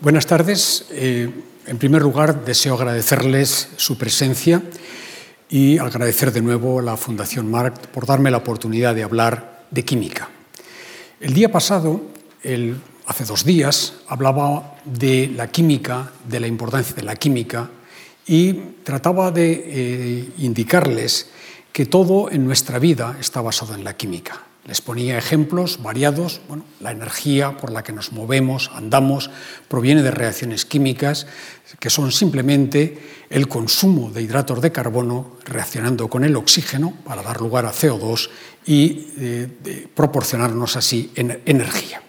Buenas tardes. Eh, en primer lugar, deseo agradecerles su presencia y agradecer de nuevo a la Fundación Marc por darme la oportunidad de hablar de química. El día pasado, hace dos días, hablaba de la química, de la importancia de la química y trataba de eh, indicarles que todo en nuestra vida está basado en la química. Les ponía ejemplos variados. Bueno, la energía por la que nos movemos, andamos, proviene de reacciones químicas que son simplemente el consumo de hidratos de carbono reaccionando con el oxígeno para dar lugar a CO2 y eh, proporcionarnos así energía.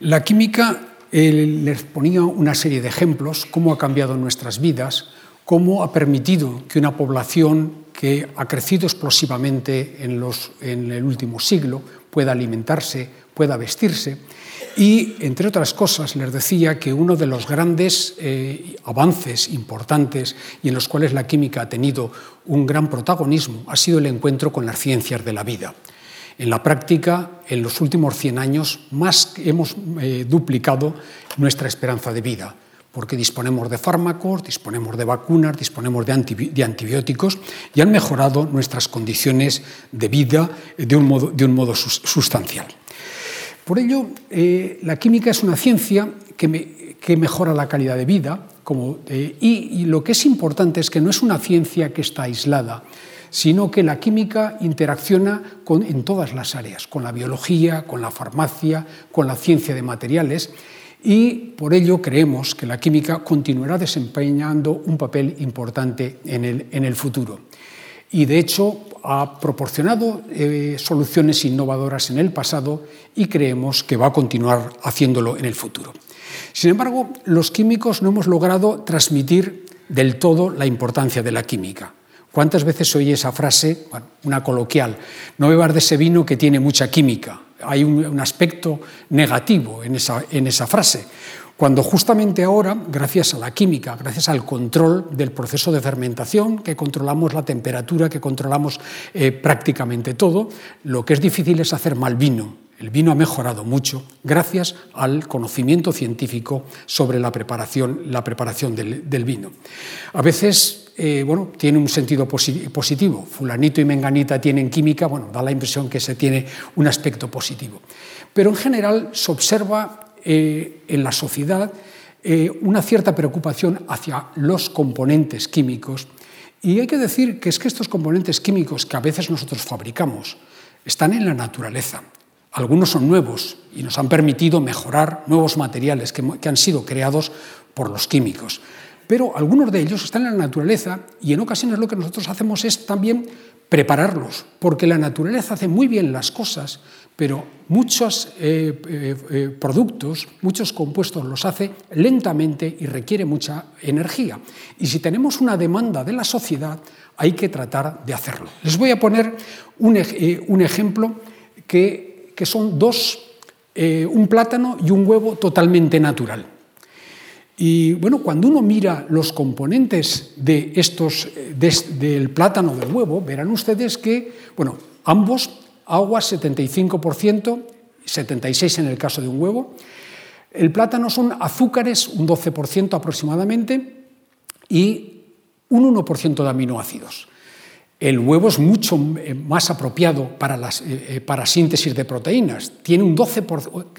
La química eh, les ponía una serie de ejemplos, cómo ha cambiado nuestras vidas, cómo ha permitido que una población que ha crecido explosivamente en, el último siglo pueda alimentarse, pueda vestirse. Y, entre otras cosas, les decía que uno de los grandes eh, avances importantes y en los cuales la química ha tenido un gran protagonismo ha sido el encuentro con las ciencias de la vida. En la práctica, en los últimos 100 años, más hemos eh, duplicado nuestra esperanza de vida porque disponemos de fármacos, disponemos de vacunas, disponemos de, antibióticos y han mejorado nuestras condiciones de vida de un modo, sustancial. Por ello, eh, la química es una ciencia que, mejora la calidad de vida eh, y, lo que es importante es que no es una ciencia que está aislada, sino que la química interacciona en todas las áreas, con la biología, con la farmacia, con la ciencia de materiales y por ello creemos que la química continuará desempeñando un papel importante en el, futuro. Y de hecho ha proporcionado eh, soluciones innovadoras en el pasado y creemos que va a continuar haciéndolo en el futuro. Sin embargo, los químicos no hemos logrado transmitir del todo la importancia de la química. ¿Cuántas veces oye esa frase, una coloquial, no bebas de ese vino que tiene mucha química? Hay un, aspecto negativo en esa, frase, cuando justamente ahora, gracias a la química, gracias al control del proceso de fermentación, que controlamos la temperatura, que controlamos eh, prácticamente todo, lo que es difícil es hacer mal vino. El vino ha mejorado mucho gracias al conocimiento científico sobre la preparación, la preparación del, vino. A veces eh, bueno, tiene un sentido positivo. Fulanito y menganita tienen química, bueno, da la impresión que se tiene un aspecto positivo. Pero en general se observa eh, en la sociedad eh, una cierta preocupación hacia los componentes químicos y hay que decir que es que estos componentes químicos que a veces nosotros fabricamos están en la naturaleza algunos son nuevos y nos han permitido mejorar nuevos materiales que, han sido creados por los químicos. Pero algunos de ellos están en la naturaleza y en ocasiones lo que nosotros hacemos es también prepararlos, porque la naturaleza hace muy bien las cosas, pero muchos eh, eh, eh, productos, muchos compuestos los hace lentamente y requiere mucha energía. Y si tenemos una demanda de la sociedad, hay que tratar de hacerlo. Les voy a poner un, ejemplo que son dos, un plátano y un huevo totalmente natural. Y bueno, cuando uno mira los componentes de estos, del plátano del huevo, verán ustedes que, bueno, ambos, agua 75%, 76% en el caso de un huevo. El plátano son azúcares, un 12% aproximadamente, y un 1% de aminoácidos. El huevo es mucho eh, más apropiado para eh, eh, para síntesis de proteínas. Tiene un, 12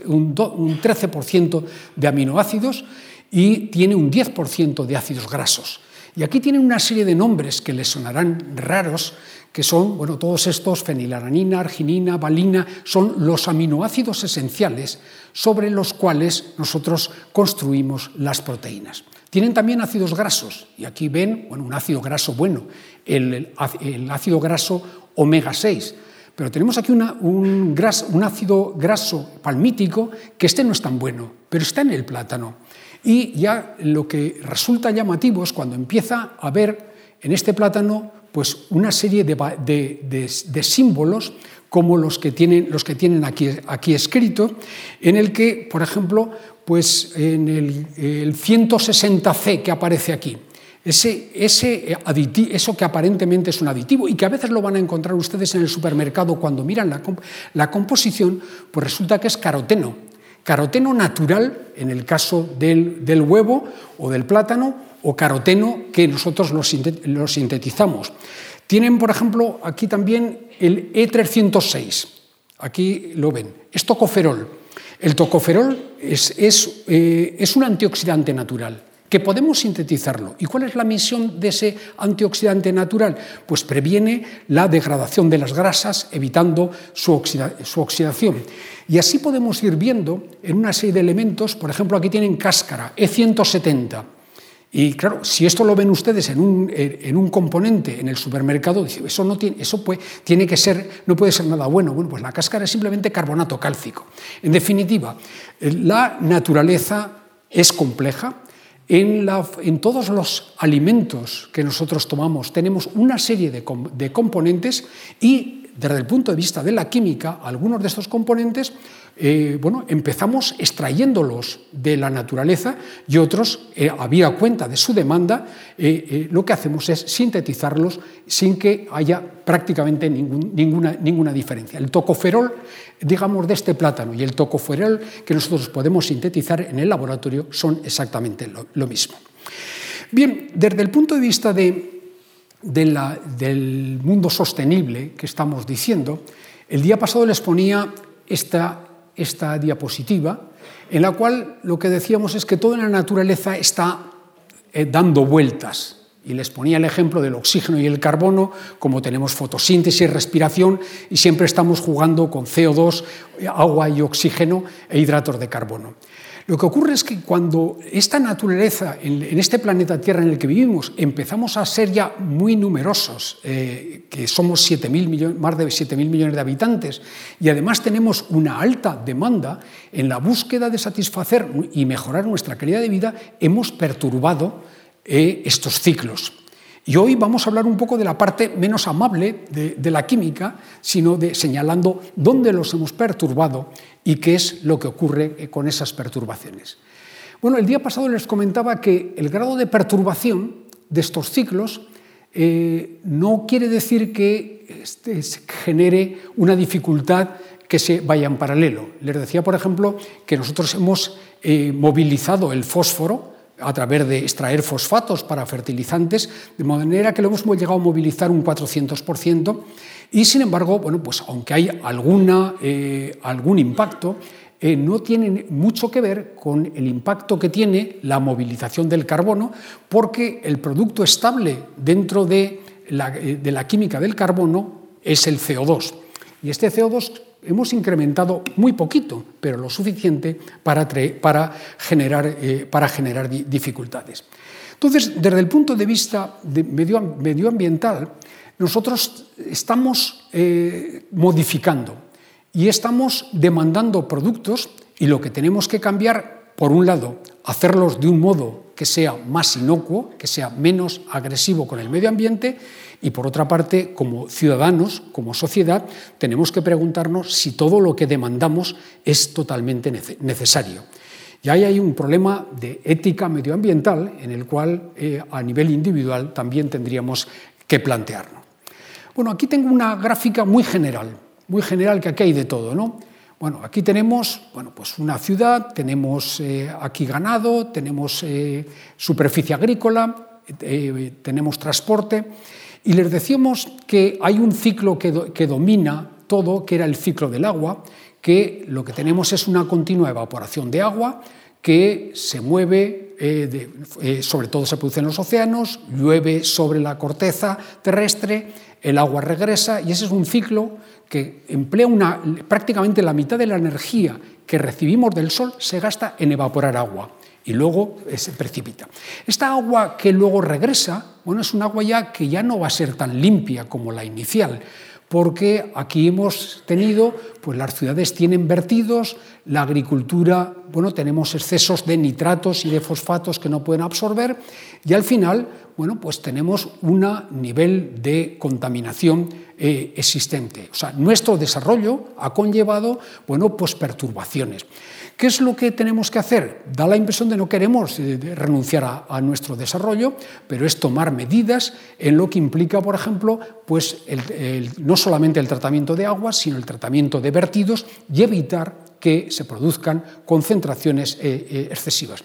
un, 13% de aminoácidos y tiene un 10% de ácidos grasos. Y aquí tienen una serie de nombres que les sonarán raros, que son, bueno, todos estos, fenilalanina, arginina, valina, son los aminoácidos esenciales sobre los cuales nosotros construimos las proteínas. Tienen también ácidos grasos, y aquí ven bueno, un ácido graso bueno, el, ácido graso omega 6. Pero tenemos aquí un, un ácido graso palmítico que este no es tan bueno, pero está en el plátano. Y ya lo que resulta llamativo es cuando empieza a ver en este plátano pues una serie de, símbolos como los que tienen, los que tienen aquí, aquí escrito, en el que, por ejemplo, pues en el, 160C que aparece aquí. Ese, ese eso que aparentemente es un aditivo y que a veces lo van a encontrar ustedes en el supermercado cuando miran la, la composición, pues resulta que es caroteno, caroteno natural en el caso del, huevo o del plátano, o caroteno que nosotros lo, sintetizamos. Tienen, por ejemplo, aquí también el E306. Aquí lo ven. Es tocoferol. El tocoferol es, es, eh, es un antioxidante natural que podemos sintetizarlo. ¿Y cuál es la misión de ese antioxidante natural? Pues previene la degradación de las grasas, evitando su, oxidación. Y así podemos ir viendo en una serie de elementos, por ejemplo, aquí tienen cáscara, E170. Y claro, si esto lo ven ustedes en un, en un componente en el supermercado, eso, no tiene, eso puede, tiene que ser, no puede ser nada bueno. Bueno, pues la cáscara es simplemente carbonato cálcico. En definitiva, la naturaleza es compleja, en, todos los alimentos que nosotros tomamos tenemos una serie de, componentes y desde el punto de vista de la química, algunos de estos componentes eh, bueno, empezamos extrayéndolos de la naturaleza y otros, eh, había cuenta de su demanda, eh, lo que hacemos es sintetizarlos sin que haya prácticamente ninguna, ninguna diferencia. El tocoferol, digamos, de este plátano y el tocoferol que nosotros podemos sintetizar en el laboratorio son exactamente lo, mismo. Bien, desde el punto de vista de, del mundo sostenible que estamos diciendo, el día pasado les ponía esta esta diapositiva, en la cual lo que decíamos es que toda la naturaleza está eh, dando vueltas. Y les ponía el ejemplo del oxígeno y el carbono, como tenemos fotosíntesis respiración, y siempre estamos jugando con CO2, agua y oxígeno e hidratos de carbono. Lo que ocurre es que cuando esta naturaleza, en, este planeta Tierra en el que vivimos, empezamos a ser ya muy numerosos, eh, que somos millones, más de 7.000 millones de habitantes, y además tenemos una alta demanda, en la búsqueda de satisfacer y mejorar nuestra calidad de vida, hemos perturbado eh, estos ciclos. Y hoy vamos a hablar un poco de la parte menos amable de, la química, sino de señalando dónde los hemos perturbado y qué es lo que ocurre eh, con esas perturbaciones. Bueno, el día pasado les comentaba que el grado de perturbación de estos ciclos eh, no quiere decir que este, genere una dificultad que se vaya en paralelo. Les decía, por ejemplo, que nosotros hemos eh, movilizado el fósforo a través de extraer fosfatos para fertilizantes, de manera que lo hemos llegado a movilizar un 400%, y sin embargo, bueno, pues aunque hay alguna, eh, algún impacto, eh, no tiene mucho que ver con el impacto que tiene la movilización del carbono, porque el producto estable dentro de la, eh, de la química del carbono es el CO2. Y este CO2 hemos incrementado muy poquito, pero lo suficiente para, generar, eh, para generar dificultades. Entonces, desde el punto de vista medioambiental, nosotros estamos eh, modificando y estamos demandando productos y lo que tenemos que cambiar, por un lado, hacerlos de un modo que sea más inocuo, que sea menos agresivo con el medio ambiente y por otra parte, como ciudadanos, como sociedad, tenemos que preguntarnos si todo lo que demandamos es totalmente necesario. Y ahí hay un problema de ética medioambiental en el cual eh, a nivel individual también tendríamos que plantearnos. Bueno, aquí tengo una gráfica muy general, muy general que aquí hay de todo, ¿no? Bueno, aquí tenemos bueno, pues una ciudad, tenemos eh, aquí ganado, tenemos eh, superficie agrícola, tenemos transporte. Y les decíamos que hay un ciclo que, domina todo, que era el ciclo del agua, que lo que tenemos es una continua evaporación de agua que se mueve, eh, eh, sobre todo se produce en los océanos, llueve sobre la corteza terrestre, el agua regresa y ese es un ciclo que emplea una, prácticamente la mitad de la energía que recibimos del sol se gasta en evaporar agua y luego eh, se precipita. Esta agua que luego regresa, bueno, es un agua ya que ya no va a ser tan limpia como la inicial, porque aquí hemos tenido, pues las ciudades tienen vertidos, la agricultura, bueno, tenemos excesos de nitratos y de fosfatos que no pueden absorber y al final, bueno, pues tenemos un nivel de contaminación eh, existente. O sea, nuestro desarrollo ha conllevado, bueno, pues perturbaciones. ¿Qué es lo que tenemos que hacer? Da la impresión de no queremos eh, renunciar a, nuestro desarrollo, pero es tomar medidas en lo que implica, por ejemplo, pues no solamente el tratamiento de agua, sino el tratamiento de vertidos y evitar que se produzcan concentraciones excesivas.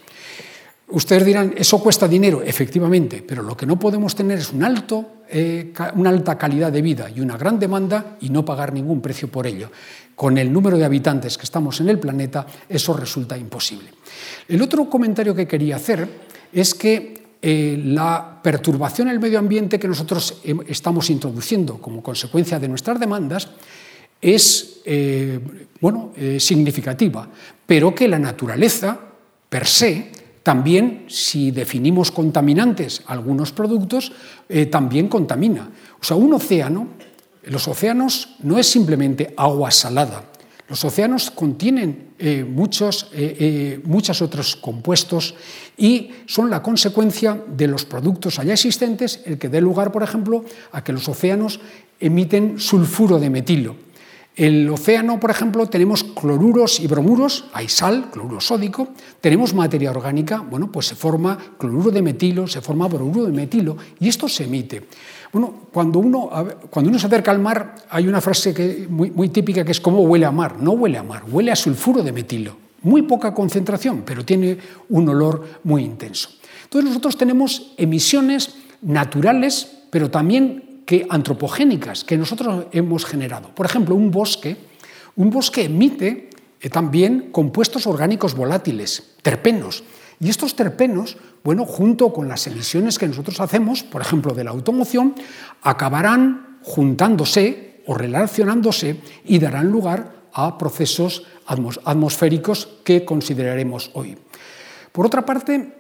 Ustedes dirán, eso cuesta dinero, efectivamente, pero lo que no podemos tener es un alto, eh, una alta calidad de vida y una gran demanda y no pagar ningún precio por ello. Con el número de habitantes que estamos en el planeta, eso resulta imposible. El otro comentario que quería hacer es que eh, la perturbación en el medio ambiente que nosotros estamos introduciendo como consecuencia de nuestras demandas es eh, bueno, significativa, pero que la naturaleza per se también, si definimos contaminantes algunos productos, eh, también contamina. O sea, un océano, los océanos no es simplemente agua salada. Los océanos contienen eh, muchos eh, muchos otros compuestos y son la consecuencia de los productos allá existentes el que dé lugar, por ejemplo, a que los océanos emiten sulfuro de metilo. El océano, por ejemplo, tenemos cloruros y bromuros, hay sal, cloruro sódico, tenemos materia orgánica, bueno, pues se forma cloruro de metilo, se forma bromuro de metilo y esto se emite. Bueno, cuando uno, cuando uno se acerca al mar hay una frase que, muy, muy típica que es ¿cómo huele a mar? No huele a mar, huele a sulfuro de metilo. Muy poca concentración, pero tiene un olor muy intenso. Entonces nosotros tenemos emisiones naturales, pero también que antropogénicas que nosotros hemos generado. Por ejemplo, un bosque, un bosque emite eh, también compuestos orgánicos volátiles, terpenos. Y estos terpenos, bueno, junto con las emisiones que nosotros hacemos, por ejemplo, de la automoción, acabarán juntándose o relacionándose y darán lugar a procesos atmosféricos que consideraremos hoy. Por otra parte,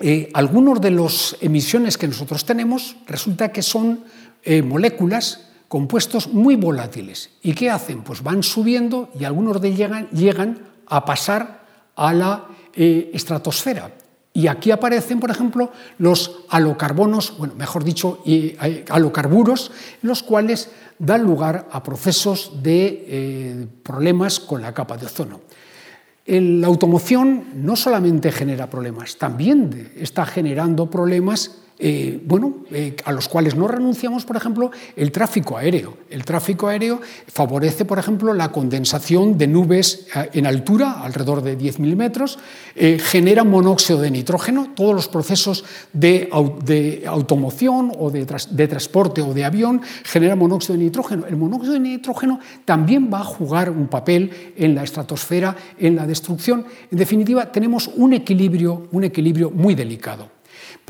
eh, algunos de las emisiones que nosotros tenemos resulta que son eh, moléculas, compuestos muy volátiles. ¿Y qué hacen? Pues van subiendo y algunos de ellos llegan, a pasar a la eh, estratosfera. Y aquí aparecen, por ejemplo, los alocarbonos, bueno, mejor dicho, eh, alocarburos, los cuales dan lugar a procesos de problemas con la capa de ozono. La automoción no solamente genera problemas, también está generando problemas eh, bueno, eh, a los cuales no renunciamos, por ejemplo, el tráfico aéreo. El tráfico aéreo favorece, por ejemplo, la condensación de nubes eh, en altura, alrededor de 10.000 metros, genera monóxido de nitrógeno, todos los procesos de, automoción o de, de, transporte o de avión generan monóxido de nitrógeno. El monóxido de nitrógeno también va a jugar un papel en la estratosfera, en la destrucción. En definitiva, tenemos un equilibrio, un equilibrio muy delicado.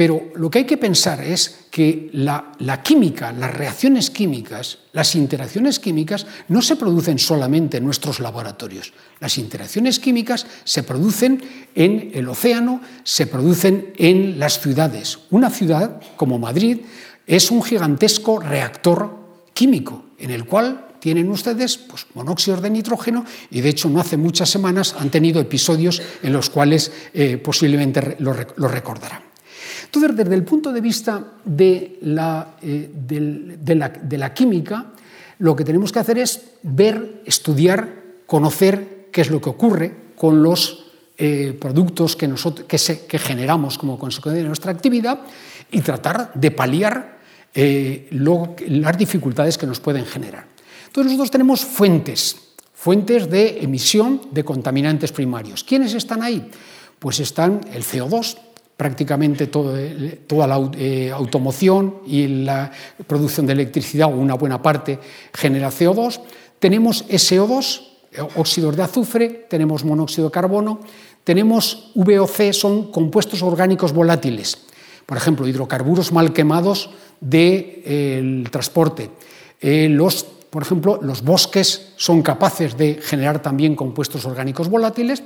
Pero lo que hay que pensar es que la, química, las reacciones químicas, las interacciones químicas no se producen solamente en nuestros laboratorios. Las interacciones químicas se producen en el océano, se producen en las ciudades. Una ciudad como Madrid es un gigantesco reactor químico en el cual tienen ustedes pues, monóxidos de nitrógeno y de hecho no hace muchas semanas han tenido episodios en los cuales eh, posiblemente lo recordarán. Entonces, desde el punto de vista de la, eh, de, la, química, lo que tenemos que hacer es ver, estudiar, conocer qué es lo que ocurre con los eh, productos que, nosotros, que, generamos como consecuencia de nuestra actividad y tratar de paliar eh, las dificultades que nos pueden generar. Entonces nosotros tenemos fuentes, fuentes de emisión de contaminantes primarios. ¿Quiénes están ahí? Pues están el CO2, prácticamente toda la eh, automoción y la producción de electricidad, o una buena parte, genera CO2. Tenemos SO2, óxidos de azufre, tenemos monóxido de carbono, tenemos VOC, son compuestos orgánicos volátiles, por ejemplo, hidrocarburos mal quemados del transporte. Eh, los, por ejemplo, los bosques son capaces de generar también compuestos orgánicos volátiles.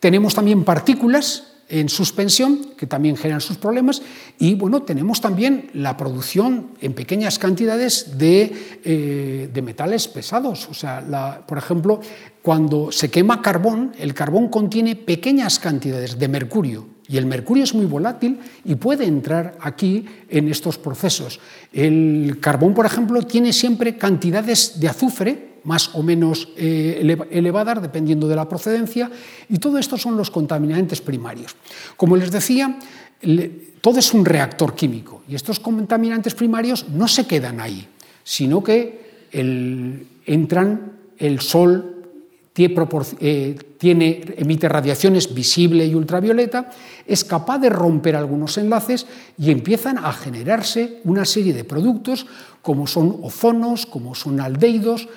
Tenemos también partículas, en suspensión, que también generan sus problemas, y bueno, tenemos también la producción en pequeñas cantidades de, eh, metales pesados. O sea, por ejemplo, cuando se quema carbón, el carbón contiene pequeñas cantidades de mercurio, y el mercurio es muy volátil y puede entrar aquí en estos procesos. El carbón, por ejemplo, tiene siempre cantidades de azufre más o menos eh, elevadas, dependiendo de la procedencia, y todo esto son los contaminantes primarios. Como les decía, todo es un reactor químico, y estos contaminantes primarios no se quedan ahí, sino que entran el sol, eh, emite radiaciones visible y ultravioleta, es capaz de romper algunos enlaces y empiezan a generarse una serie de productos como son ozonos, como son aldehídos,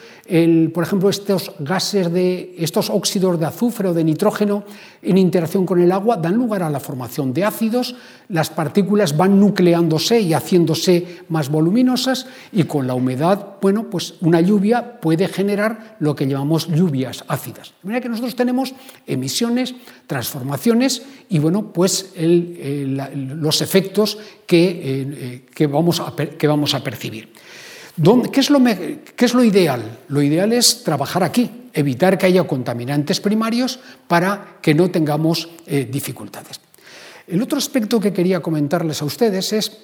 por ejemplo, estos gases de estos óxidos de azufre o de nitrógeno en interacción con el agua dan lugar a la formación de ácidos, las partículas van nucleándose y haciéndose más voluminosas y con la humedad, bueno, pues una lluvia puede generar lo que llamamos lluvias ácidas. De manera que nosotros tenemos emisiones, transformaciones y bueno, pues los efectos que, eh, vamos a, que vamos a percibir. ¿Qué es, lo, ¿Qué es, lo, ideal? Lo ideal es trabajar aquí, evitar que haya contaminantes primarios para que no tengamos eh, dificultades. El otro aspecto que quería comentarles a ustedes es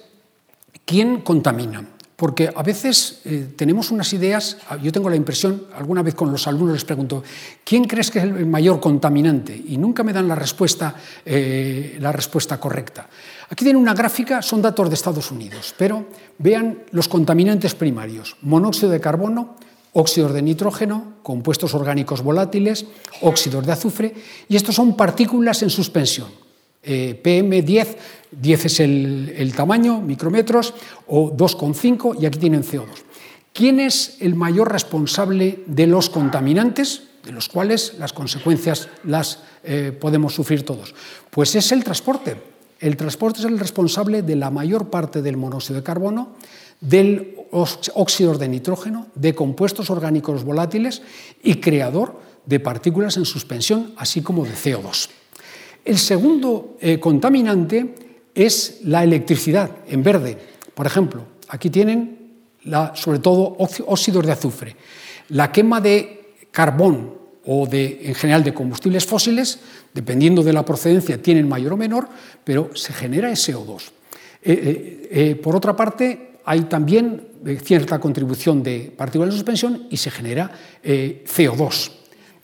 quién contamina. Porque a veces eh, tenemos unas ideas, yo tengo la impresión, alguna vez con los alumnos les pregunto, ¿quién crees que es el mayor contaminante? Y nunca me dan la respuesta, eh, la respuesta correcta. Aquí tienen una gráfica, son datos de Estados Unidos, pero vean los contaminantes primarios, monóxido de carbono, óxidos de nitrógeno, compuestos orgánicos volátiles, óxidos de azufre, y estos son partículas en suspensión. Eh, PM10, 10 es el, tamaño, micrómetros, o 2,5, y aquí tienen CO2. ¿Quién es el mayor responsable de los contaminantes, de los cuales las consecuencias las eh, podemos sufrir todos? Pues es el transporte. El transporte es el responsable de la mayor parte del monóxido de carbono, del óxido de nitrógeno, de compuestos orgánicos volátiles y creador de partículas en suspensión, así como de CO2. El segundo eh, contaminante es la electricidad, en verde. Por ejemplo, aquí tienen sobre todo óxidos de azufre. La quema de carbón o de, en general de combustibles fósiles, dependiendo de la procedencia, tienen mayor o menor, pero se genera SO2. Eh, eh, por otra parte, hay también cierta contribución de partículas de suspensión y se genera CO2.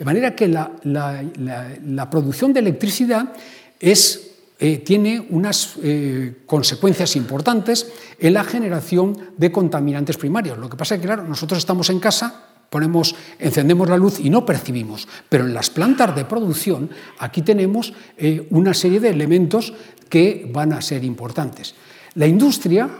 De manera que la, producción de electricidad eh, tiene unas eh, consecuencias importantes en la generación de contaminantes primarios. Lo que pasa es que, claro, nosotros estamos en casa, ponemos, encendemos la luz y no percibimos, pero en las plantas de producción aquí tenemos eh, una serie de elementos que van a ser importantes. La industria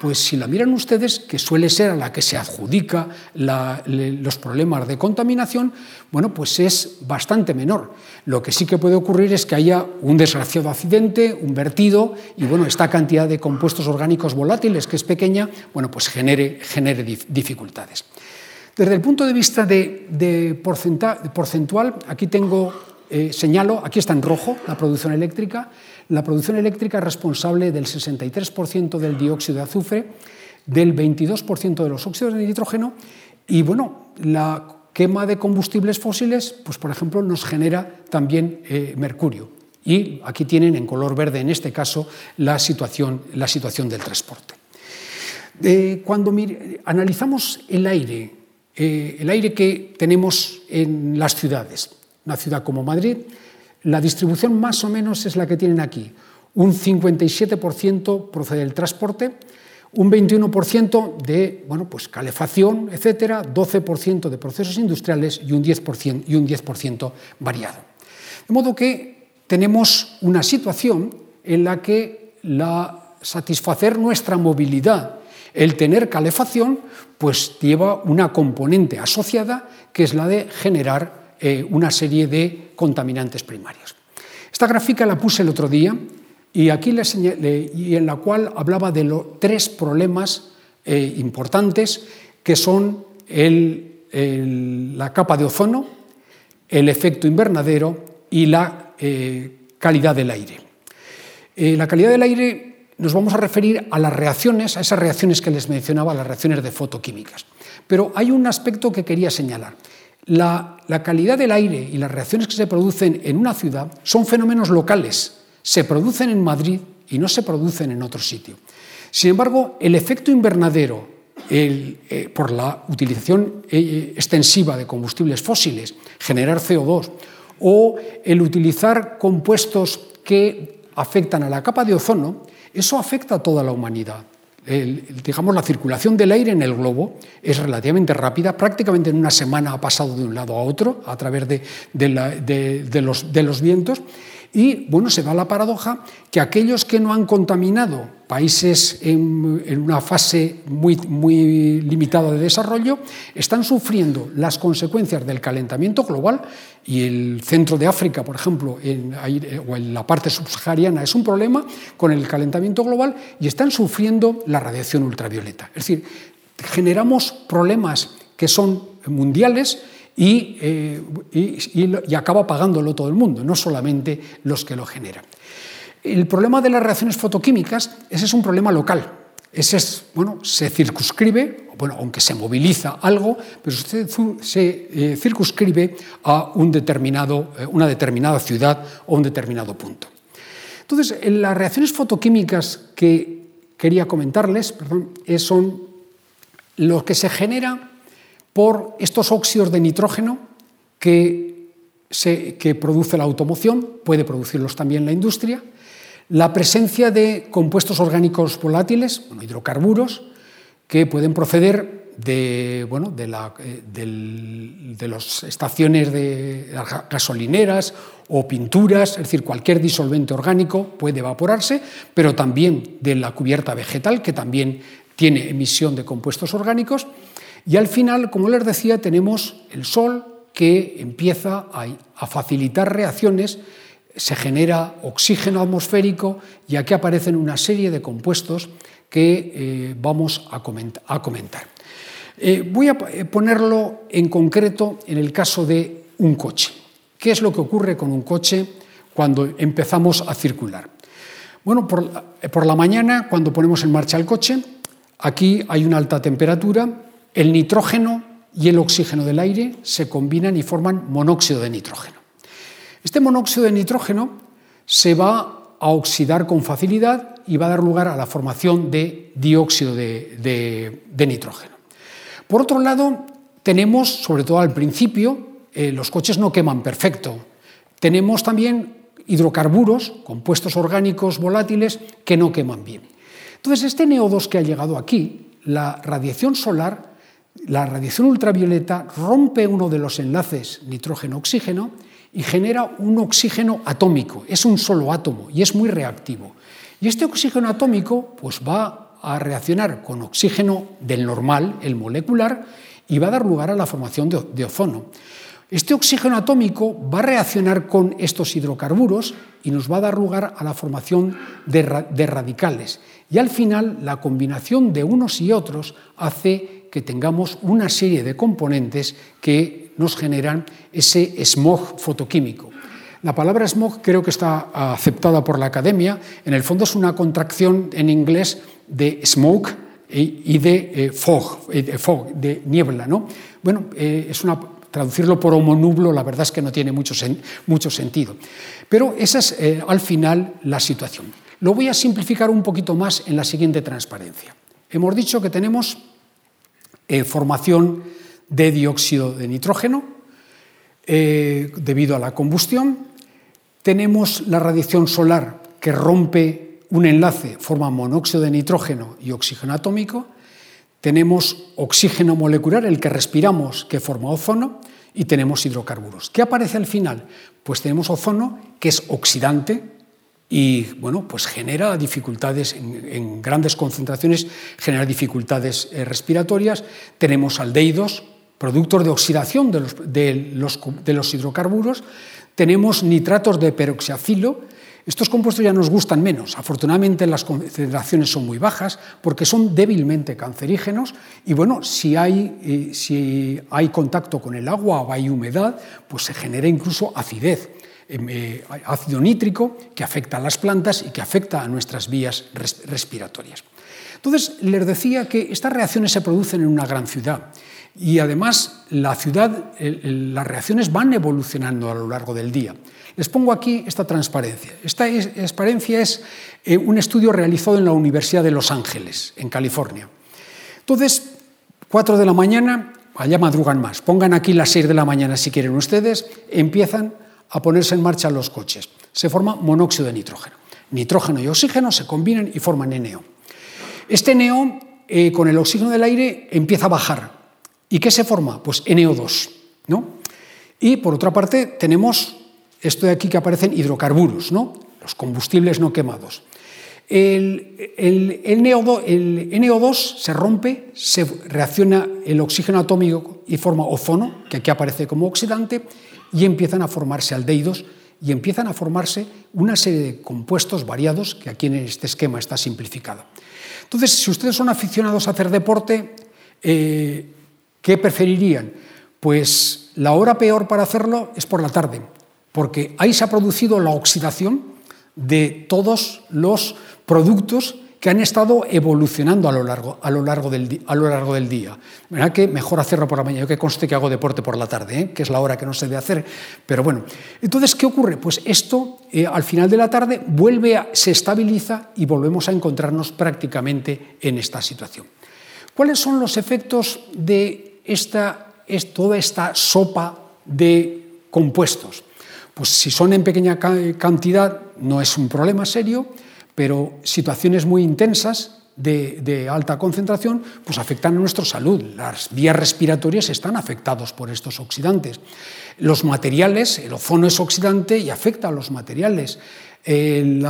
pues si la miran ustedes, que suele ser a la que se adjudica los problemas de contaminación, bueno, pues es bastante menor. Lo que sí que puede ocurrir es que haya un desgraciado accidente, un vertido, y bueno, esta cantidad de compuestos orgánicos volátiles, que es pequeña, bueno, pues genere, dificultades. Desde el punto de vista de, porcentual, aquí tengo, eh, señalo, aquí está en rojo la producción eléctrica, la producción eléctrica es responsable del 63% del dióxido de azufre, del 22% de los óxidos de nitrógeno y bueno, la quema de combustibles fósiles, pues por ejemplo, nos genera también eh, mercurio. Y aquí tienen en color verde, en este caso, la situación, la situación del transporte. Eh, cuando analizamos el aire, eh, el aire que tenemos en las ciudades, una ciudad como Madrid, la distribución más o menos es la que tienen aquí. Un 57% procede del transporte, un 21% de bueno, pues calefacción, etcétera, 12% de procesos industriales y un 10%, y un 10 variado. De modo que tenemos una situación en la que la, satisfacer nuestra movilidad, el tener calefacción, pues lleva una componente asociada que es la de generar eh, una serie de contaminantes primarios. Esta gráfica la puse el otro día y aquí y en la cual hablaba de los tres problemas eh, importantes que son la capa de ozono, el efecto invernadero y la eh, calidad del aire. la calidad del aire nos vamos a referir a las reacciones, a esas reacciones que les mencionaba, las reacciones de fotoquímicas. Pero hay un aspecto que quería señalar. La, calidad del aire y las reacciones que se producen en una ciudad son fenómenos locales. Se producen en Madrid y no se producen en otro sitio. Sin embargo, el efecto invernadero eh, por la utilización eh, extensiva de combustibles fósiles, generar CO2, o el utilizar compuestos que afectan a la capa de ozono, eso afecta a toda la humanidad. Digamos, la circulación del aire en el globo es relativamente rápida, prácticamente en una semana ha pasado de un lado a otro a través de, de los vientos. Y bueno, se da la paradoja que aquellos que no han contaminado países en, una fase muy, muy limitada de desarrollo están sufriendo las consecuencias del calentamiento global y el centro de África, por ejemplo, en, o en la parte subsahariana es un problema con el calentamiento global y están sufriendo la radiación ultravioleta. Es decir, generamos problemas que son mundiales eh, y, acaba pagándolo todo el mundo, no solamente los que lo generan. El problema de las reacciones fotoquímicas, ese es un problema local. Ese es, bueno, se circunscribe, bueno, aunque se moviliza algo, pero se, se eh, circunscribe a un determinado, eh, una determinada ciudad o un determinado punto. Entonces, en las reacciones fotoquímicas que quería comentarles perdón, son lo que se genera por estos óxidos de nitrógeno que, produce la automoción, puede producirlos también la industria, la presencia de compuestos orgánicos volátiles, hidrocarburos, que pueden proceder de, bueno, de, eh, de las estaciones de gasolineras o pinturas, es decir, cualquier disolvente orgánico puede evaporarse, pero también de la cubierta vegetal, que también tiene emisión de compuestos orgánicos, y al final, como les decía, tenemos el Sol que empieza a, facilitar reacciones, se genera oxígeno atmosférico y aquí aparecen una serie de compuestos que eh, vamos a, comentar. Eh, voy a ponerlo en concreto en el caso de un coche. ¿Qué es lo que ocurre con un coche cuando empezamos a circular? Bueno, por la mañana, cuando ponemos en marcha el coche, aquí hay una alta temperatura, el nitrógeno y el oxígeno del aire se combinan y forman monóxido de nitrógeno. Este monóxido de nitrógeno se va a oxidar con facilidad y va a dar lugar a la formación de dióxido de, nitrógeno. Por otro lado, tenemos, sobre todo al principio, eh, los coches no queman perfecto. Tenemos también hidrocarburos, compuestos orgánicos volátiles, que no queman bien. Entonces, este NO2 que ha llegado aquí, la radiación solar la radiación ultravioleta rompe uno de los enlaces nitrógeno-oxígeno y genera un oxígeno atómico. Es un solo átomo y es muy reactivo. Y este oxígeno atómico pues, va a reaccionar con oxígeno del normal, el molecular, y va a dar lugar a la formación de, ozono. Este oxígeno atómico va a reaccionar con estos hidrocarburos y nos va a dar lugar a la formación de, de radicales. Y al final, la combinación de unos y otros hace que tengamos una serie de componentes que nos generan ese smog fotoquímico. La palabra smog creo que está aceptada por la academia. En el fondo es una contracción en inglés de smoke y de eh, fog, eh, de fog, de niebla. ¿no? Bueno, eh, es una, traducirlo por homonublo la verdad es que no tiene mucho, mucho sentido. Pero esa es al final la situación. Lo voy a simplificar un poquito más en la siguiente transparencia. Hemos dicho que tenemos eh, formación de dióxido de nitrógeno eh, debido a la combustión. Tenemos la radiación solar que rompe un enlace, forma monóxido de nitrógeno y oxígeno atómico. Tenemos oxígeno molecular, el que respiramos, que forma ozono, y tenemos hidrocarburos. ¿Qué aparece al final? Pues tenemos ozono, que es oxidante, y bueno, pues genera dificultades en, grandes concentraciones, genera dificultades eh, respiratorias. Tenemos aldehídos, productos de oxidación de los, de los, hidrocarburos. Tenemos nitratos de peroxiacilo. Estos compuestos ya nos gustan menos. Afortunadamente las concentraciones son muy bajas porque son débilmente cancerígenos y bueno, si hay, eh, si hay contacto con el agua o hay humedad, pues se genera incluso acidez. Em, eh, ácido nítrico que afecta a las plantas y que afecta a nuestras vías respiratorias. Entonces, les decía que estas reacciones se producen en una gran ciudad y además la ciudad, las reacciones van evolucionando a lo largo del día. Les pongo aquí esta transparencia. Esta transparencia es eh, un estudio realizado en la Universidad de Los Ángeles, en California. Entonces, 4 de la mañana, allá madrugan más. Pongan aquí las 6 de la mañana si quieren ustedes, empiezan a ponerse en marcha los coches. Se forma monóxido de nitrógeno. Nitrógeno y oxígeno se combinan y forman NO. Este NO, eh, con el oxígeno del aire, empieza a bajar. ¿Y qué se forma? Pues NO2. ¿no? Y por otra parte, tenemos esto de aquí que aparecen hidrocarburos, ¿no? los combustibles no quemados. El, el, el, NO2, se rompe, se reacciona el oxígeno atómico y forma ozono, que aquí aparece como oxidante, y empiezan a formarse aldehídos y empiezan a formarse una serie de compuestos variados que aquí en este esquema está simplificado. Entonces, si ustedes son aficionados a hacer deporte, eh, ¿qué preferirían? Pues la hora peor para hacerlo es por la tarde, porque ahí se ha producido la oxidación de todos los productos que han estado evolucionando a lo largo, a lo largo, del, a lo largo del día. ¿Verdad que mejor hacerlo por la mañana? Yo que conste que hago deporte por la tarde, ¿eh? que es la hora que no se debe hacer. Pero bueno, entonces, ¿qué ocurre? Pues esto eh, al final de la tarde vuelve se estabiliza y volvemos a encontrarnos prácticamente en esta situación. ¿Cuáles son los efectos de esta, es, toda esta sopa de compuestos? Pues si son en pequeña cantidad no es un problema serio, pero situaciones muy intensas de, alta concentración pues afectan a nuestra salud. Las vías respiratorias están afectadas por estos oxidantes. Los materiales, el ozono es oxidante y afecta a los materiales. Eh,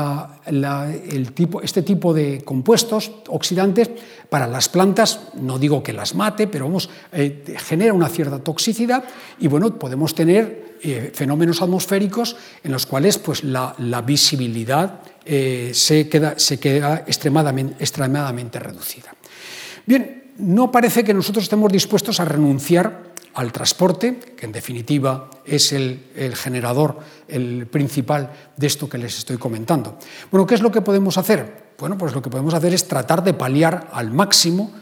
el tipo, este tipo de compuestos oxidantes para las plantas, no digo que las mate, pero vamos, eh, genera una cierta toxicidad y bueno, podemos tener eh, fenómenos atmosféricos en los cuales pues, la, visibilidad se queda, se queda extremadamente, reducida. Bien, no parece que nosotros estemos dispuestos a renunciar al transporte, que en definitiva es el, generador, el principal de esto que les estoy comentando. Bueno, ¿qué es lo que podemos hacer? Bueno, pues lo que podemos hacer es tratar de paliar al máximo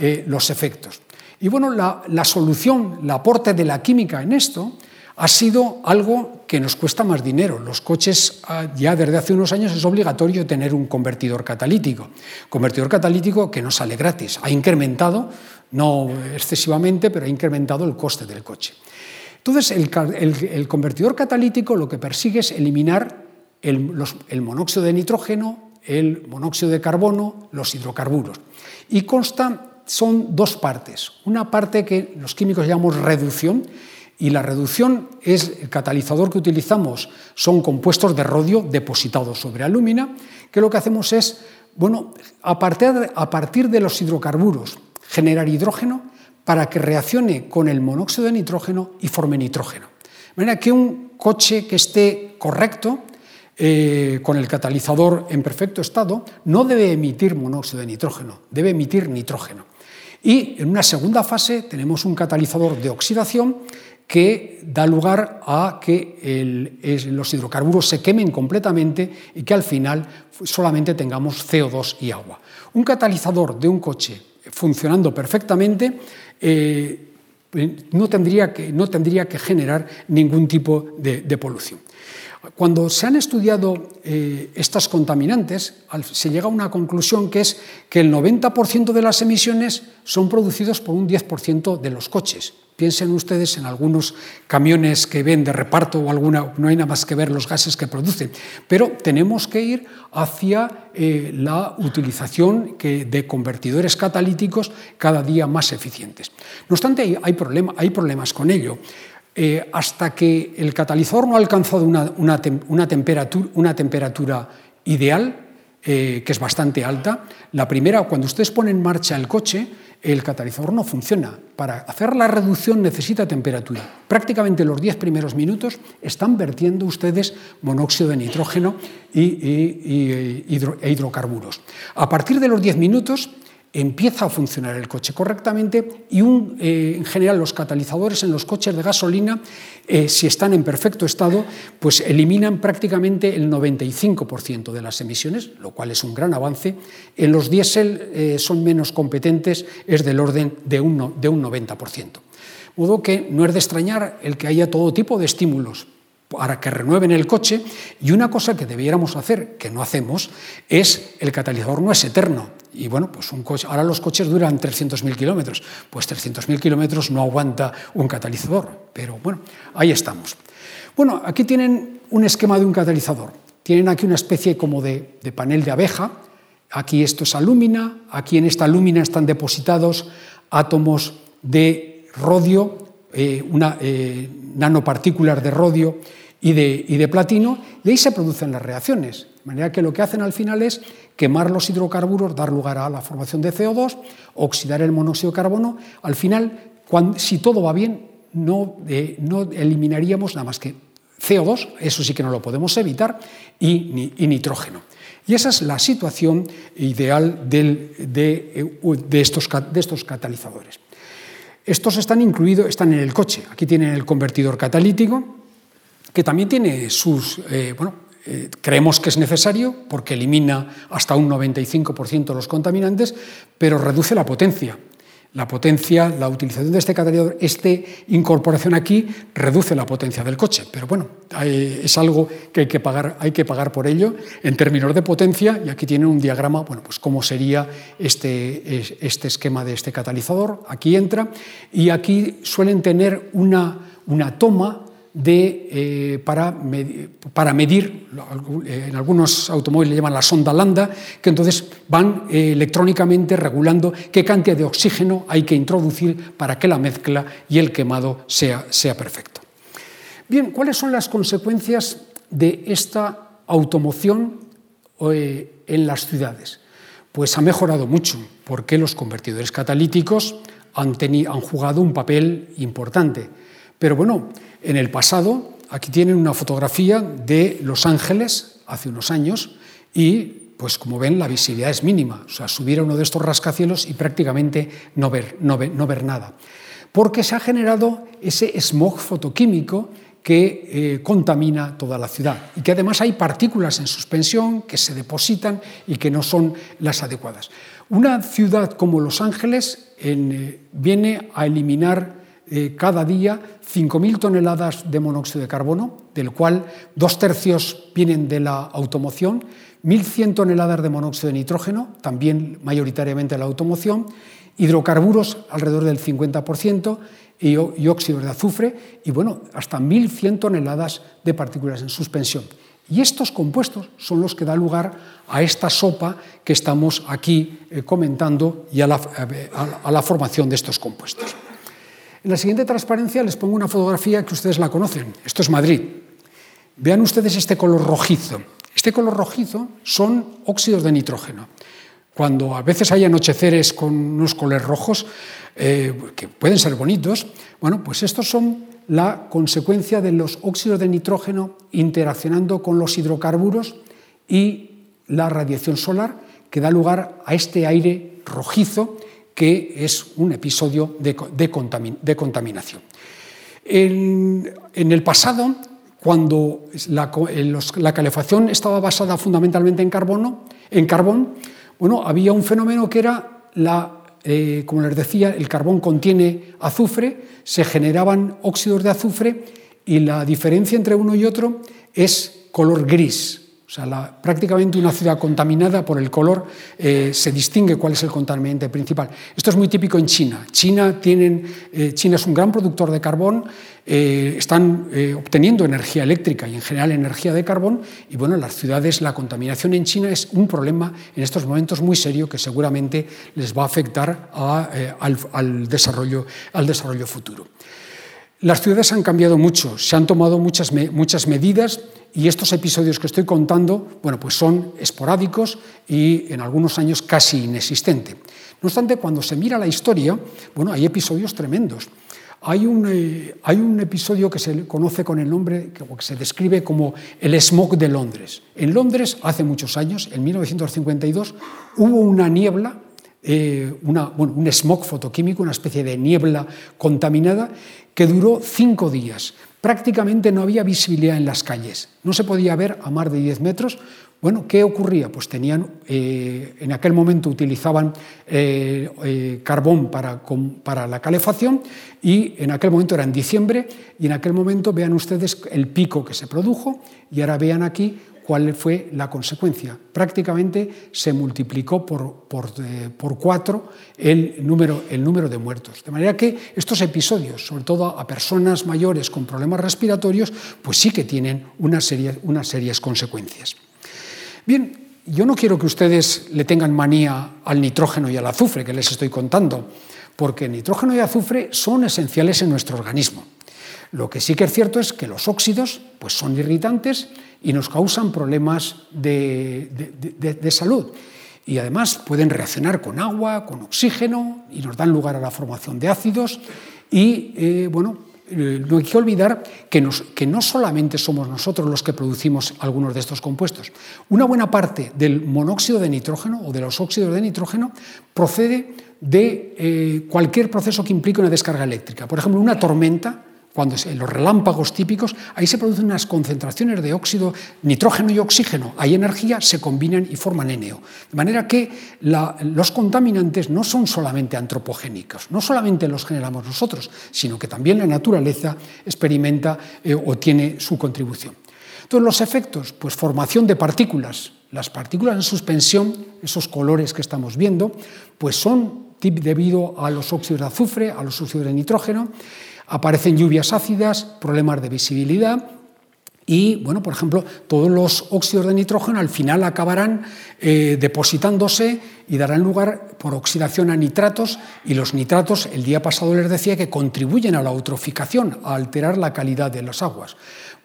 eh, los efectos. Y bueno, la solución, el aporte de la química en esto ha sido algo que nos cuesta más dinero. Los coches ah, ya desde hace unos años es obligatorio tener un convertidor catalítico. Convertidor catalítico que no sale gratis. Ha incrementado, no excesivamente, pero ha incrementado el coste del coche. Entonces, el, convertidor catalítico lo que persigue es eliminar el monóxido de nitrógeno, el monóxido de carbono, los hidrocarburos. Y consta, son dos partes. Una parte que los químicos llamamos reducción, y la reducción es el catalizador que utilizamos, son compuestos de rodio depositados sobre alúmina, que lo que hacemos es, bueno, a partir de, a partir de los hidrocarburos, generar hidrógeno para que reaccione con el monóxido de nitrógeno y forme nitrógeno. De manera que un coche que esté correcto, eh, con el catalizador en perfecto estado, no debe emitir monóxido de nitrógeno, debe emitir nitrógeno. Y en una segunda fase tenemos un catalizador de oxidación que da lugar a que los hidrocarburos se quemen completamente y que al final solamente tengamos CO2 y agua. Un catalizador de un coche funcionando perfectamente eh, no, tendría que, no, tendría que, generar ningún tipo de, polución. Cuando se han estudiado eh, estas contaminantes, se llega a una conclusión que es que el 90% de las emisiones son producidos por un 10% de los coches. Piensen ustedes en algunos camiones que ven de reparto o alguna, no hay nada más que ver los gases que producen, pero tenemos que ir hacia eh, la utilización de convertidores catalíticos cada día más eficientes. No obstante, hay, hay problemas con ello. Eh, hasta que el catalizador no ha alcanzado una, temperatura, ideal, eh, que es bastante alta, la primera, cuando ustedes ponen en marcha el coche, el catalizador no funciona. Para hacer la reducción necesita temperatura. Prácticamente los 10 primeros minutos están vertiendo ustedes monóxido de nitrógeno y, e hidrocarburos. A partir de los 10 minutos empieza a funcionar el coche correctamente y eh, en general los catalizadores en los coches de gasolina, eh, si están en perfecto estado, pues eliminan prácticamente el 95% de las emisiones, lo cual es un gran avance. En los diésel eh, son menos competentes, es del orden de un, de un 90%. Modo que no es de extrañar el que haya todo tipo de estímulos para que renueven el coche y una cosa que debiéramos hacer, que no hacemos, es el catalizador no es eterno. Y bueno, pues un coche, ahora los coches duran 300.000 kilómetros, pues 300.000 kilómetros no aguanta un catalizador, pero bueno, ahí estamos. Bueno, aquí tienen un esquema de un catalizador. Tienen aquí una especie como de, de panel de abeja, aquí esto es alúmina, aquí en esta alúmina están depositados átomos de rodio, eh, una, eh, nanopartículas de rodio y de, y de platino, y ahí se producen las reacciones. De manera que lo que hacen al final es quemar los hidrocarburos, dar lugar a la formación de CO2, oxidar el monóxido de carbono. Al final, si todo va bien, no, eh, no, eliminaríamos nada más que CO2, eso sí que no lo podemos evitar, y, nitrógeno. Y esa es la situación ideal de, de, estos, de estos catalizadores. Estos están incluidos, están en el coche. Aquí tienen el convertidor catalítico, que también tiene sus, eh, bueno, eh, creemos que es necesario porque elimina hasta un 95% de los contaminantes, pero reduce la potencia. La potencia, la utilización de este catalizador, esta incorporación aquí reduce la potencia del coche, pero bueno, es algo que hay que pagar, hay que pagar por ello en términos de potencia. Y aquí tienen un diagrama, bueno, pues cómo sería este, este esquema de este catalizador, aquí entra. Y aquí suelen tener una, una toma de, eh, para, para, medir, en algunos automóviles le llaman la sonda lambda, que entonces van eh, electrónicamente regulando qué cantidad de oxígeno hay que introducir para que la mezcla y el quemado sea, sea perfecto. Bien, ¿cuáles son las consecuencias de esta automoción eh, en las ciudades? Pues ha mejorado mucho, porque los convertidores catalíticos han, han jugado un papel importante. Pero bueno, en el pasado, aquí tienen una fotografía de Los Ángeles hace unos años y pues como ven la visibilidad es mínima, o sea, subir a uno de estos rascacielos y prácticamente no ver, no ver, nada. Porque se ha generado ese smog fotoquímico que eh, contamina toda la ciudad y que además hay partículas en suspensión que se depositan y que no son las adecuadas. Una ciudad como Los Ángeles eh, viene a eliminar eh, cada día 5.000 toneladas de monóxido de carbono, del cual dos tercios vienen de la automoción, 1.100 toneladas de monóxido de nitrógeno, también mayoritariamente de la automoción, hidrocarburos alrededor del 50% y, y óxidos de azufre, y bueno, hasta 1.100 toneladas de partículas en suspensión. Y estos compuestos son los que dan lugar a esta sopa que estamos aquí eh, comentando y a la formación de estos compuestos. En la siguiente transparencia les pongo una fotografía que ustedes la conocen. Esto es Madrid. Vean ustedes este color rojizo. Este color rojizo son óxidos de nitrógeno. Cuando a veces hay anocheceres con unos colores rojos, eh, que pueden ser bonitos, bueno, pues estos son la consecuencia de los óxidos de nitrógeno interaccionando con los hidrocarburos y la radiación solar que da lugar a este aire rojizo que es un episodio de, contaminación. En, el pasado, cuando la, calefacción estaba basada fundamentalmente en, carbono, en carbón, bueno, había un fenómeno que era la, eh, como les decía, el carbón contiene azufre, se generaban óxidos de azufre y la diferencia entre uno y otro es color gris. O sea, prácticamente una ciudad contaminada por el color eh, se distingue cuál es el contaminante principal. Esto es muy típico en China. China, tienen, eh, China es un gran productor de carbón, eh, están obteniendo energía eléctrica y en general energía de carbón. Y bueno, en las ciudades la contaminación en China es un problema en estos momentos muy serio que seguramente les va a afectar al, desarrollo, al desarrollo futuro. Las ciudades han cambiado mucho, se han tomado muchas, muchas medidas y estos episodios que estoy contando, bueno, pues son esporádicos y en algunos años casi inexistentes. No obstante, cuando se mira la historia, bueno, hay episodios tremendos. Hay un, eh, hay un, episodio que se conoce con el nombre, que, que, se describe como el smog de Londres. En Londres, hace muchos años, en 1952, hubo una niebla eh, un smog fotoquímico, una especie de niebla contaminada, que duró cinco días. Prácticamente no había visibilidad en las calles, no se podía ver a más de 10 metros. Bueno, ¿qué ocurría? Pues tenían, eh, en aquel momento utilizaban eh, carbón para, para la calefacción y en aquel momento era en diciembre y en aquel momento vean ustedes el pico que se produjo y ahora vean aquí cuál fue la consecuencia. Prácticamente se multiplicó por, eh, por, cuatro el número, el número de muertos. De manera que estos episodios, sobre todo a personas mayores con problemas respiratorios, pues sí que tienen unas serias, unas serias consecuencias. Bien, yo no quiero que ustedes le tengan manía al nitrógeno y al azufre que les estoy contando, porque nitrógeno y azufre son esenciales en nuestro organismo. Lo que sí que es cierto es que los óxidos pues, son irritantes y nos causan problemas de, salud. Y además pueden reaccionar con agua, con oxígeno y nos dan lugar a la formación de ácidos. Y eh, bueno, eh, no hay que olvidar que, no solamente somos nosotros los que producimos algunos de estos compuestos. Una buena parte del monóxido de nitrógeno o de los óxidos de nitrógeno procede de eh, cualquier proceso que implique una descarga eléctrica. Por ejemplo, una tormenta cuando en los relámpagos típicos, ahí se producen unas concentraciones de óxido, nitrógeno y oxígeno, hay energía, se combinan y forman NO. De manera que los contaminantes no son solamente antropogénicos, no solamente los generamos nosotros, sino que también la naturaleza experimenta eh, o tiene su contribución. Entonces, los efectos, pues formación de partículas. Las partículas en suspensión, esos colores que estamos viendo, pues son debido a los óxidos de azufre, a los óxidos de nitrógeno, Aparecen lluvias ácidas, problemas de visibilidad y, bueno, por ejemplo, todos los óxidos de nitrógeno al final acabarán eh, depositándose y darán lugar por oxidación a nitratos y los nitratos, el día pasado les decía que contribuyen a la eutroficación, a alterar la calidad de las aguas.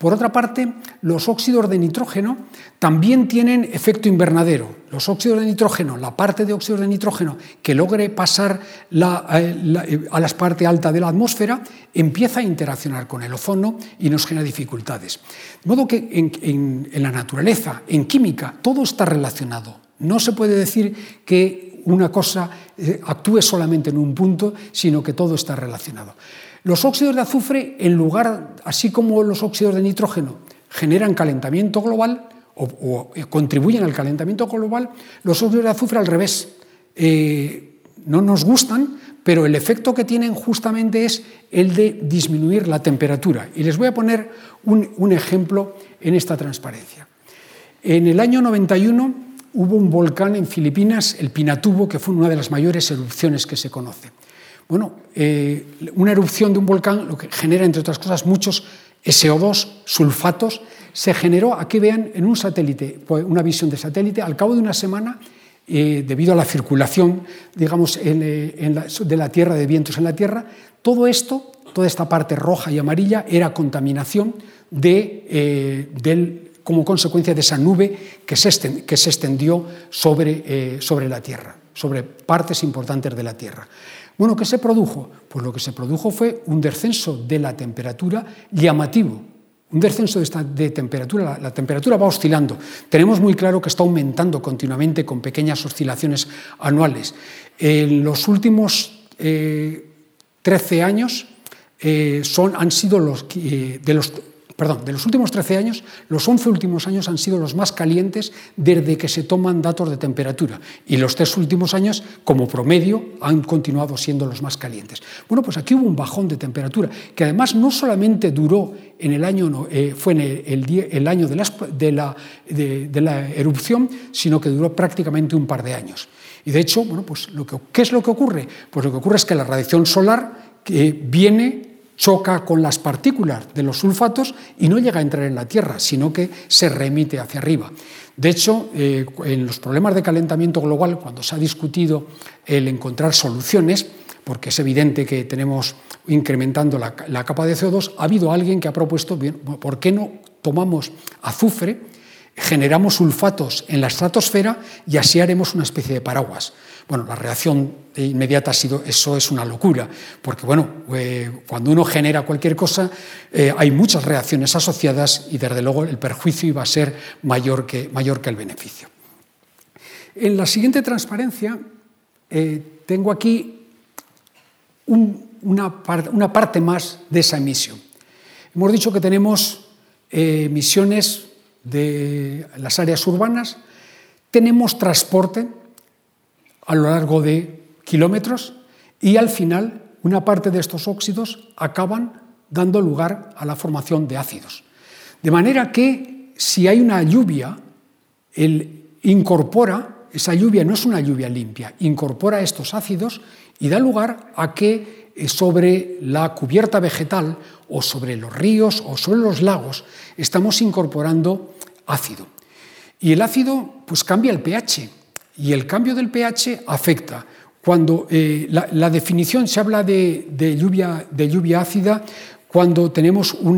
Por otra parte, los óxidos de nitrógeno también tienen efecto invernadero. Los óxidos de nitrógeno, la parte de óxidos de nitrógeno que logre pasar eh, eh, a la parte alta de la atmósfera, empieza a interaccionar con el ozono y nos genera dificultades. De modo que en, la naturaleza, en química, todo está relacionado. No se puede decir que una cosa eh, actúe solamente en un punto, sino que todo está relacionado. Los óxidos de azufre, en lugar, así como los óxidos de nitrógeno, generan calentamiento global o, eh, contribuyen al calentamiento global, los óxidos de azufre al revés. Eh, no nos gustan, pero el efecto que tienen justamente es el de disminuir la temperatura. Y les voy a poner un, un ejemplo en esta transparencia. En el año 91 hubo un volcán en Filipinas, el Pinatubo, que fue una de las mayores erupciones que se conoce. Bueno, eh, una erupción de un volcán lo que genera, entre otras cosas, muchos SO2, sulfatos. Se generó, aquí vean, en un satélite, pues, una visión de satélite, al cabo de una semana, eh, debido a la circulación, digamos, eh, de la Tierra, de vientos en la Tierra, todo esto, toda esta parte roja y amarilla, era contaminación como consecuencia de esa nube que se, extendió sobre, sobre la Tierra, sobre partes importantes de la Tierra. Bueno, ¿qué se produjo? Pues lo que se produjo fue un descenso de la temperatura llamativo, un descenso de, temperatura, la, temperatura va oscilando. Tenemos muy claro que está aumentando continuamente con pequeñas oscilaciones anuales. En los últimos 13 eh, años eh, son, han sido los, eh, de los perdón, de los últimos 13 años, los 11 últimos años han sido los más calientes desde que se toman datos de temperatura y los tres últimos años, como promedio, han continuado siendo los más calientes. Bueno, pues aquí hubo un bajón de temperatura que además no solamente duró en el año, eh, fue en el, año de la, de, la erupción, sino que duró prácticamente un par de años. Y de hecho, bueno, pues lo que, ¿qué es lo que ocurre? Pues lo que ocurre es que la radiación solar que viene choca con las partículas de los sulfatos y no llega a entrar en la Tierra, sino que se remite hacia arriba. De hecho, eh, en los problemas de calentamiento global, cuando se ha discutido el encontrar soluciones, porque es evidente que tenemos incrementando la, capa de CO2, ha habido alguien que ha propuesto, bien, ¿por qué no tomamos azufre? generamos sulfatos en la estratosfera y así haremos una especie de paraguas. Bueno, la reacción inmediata ha sido, eso es una locura, porque bueno, eh, cuando uno genera cualquier cosa, eh, hay muchas reacciones asociadas y desde luego el perjuicio iba a ser mayor que, mayor que el beneficio. En la siguiente transparencia eh, tengo aquí una, una, parte más de esa emisión. Hemos dicho que tenemos emisiones de las áreas urbanas, tenemos transporte a lo largo de kilómetros y al final una parte de estos óxidos acaban dando lugar a la formación de ácidos. De manera que si hay una lluvia, él incorpora, esa lluvia no es una lluvia limpia, incorpora estos ácidos y da lugar a que eh, sobre la cubierta vegetal o sobre los ríos o sobre los lagos estamos incorporando ácido. Y el ácido pues cambia el pH y el cambio del pH afecta. Cuando eh, la, definición se habla de, lluvia, de lluvia ácida cuando tenemos un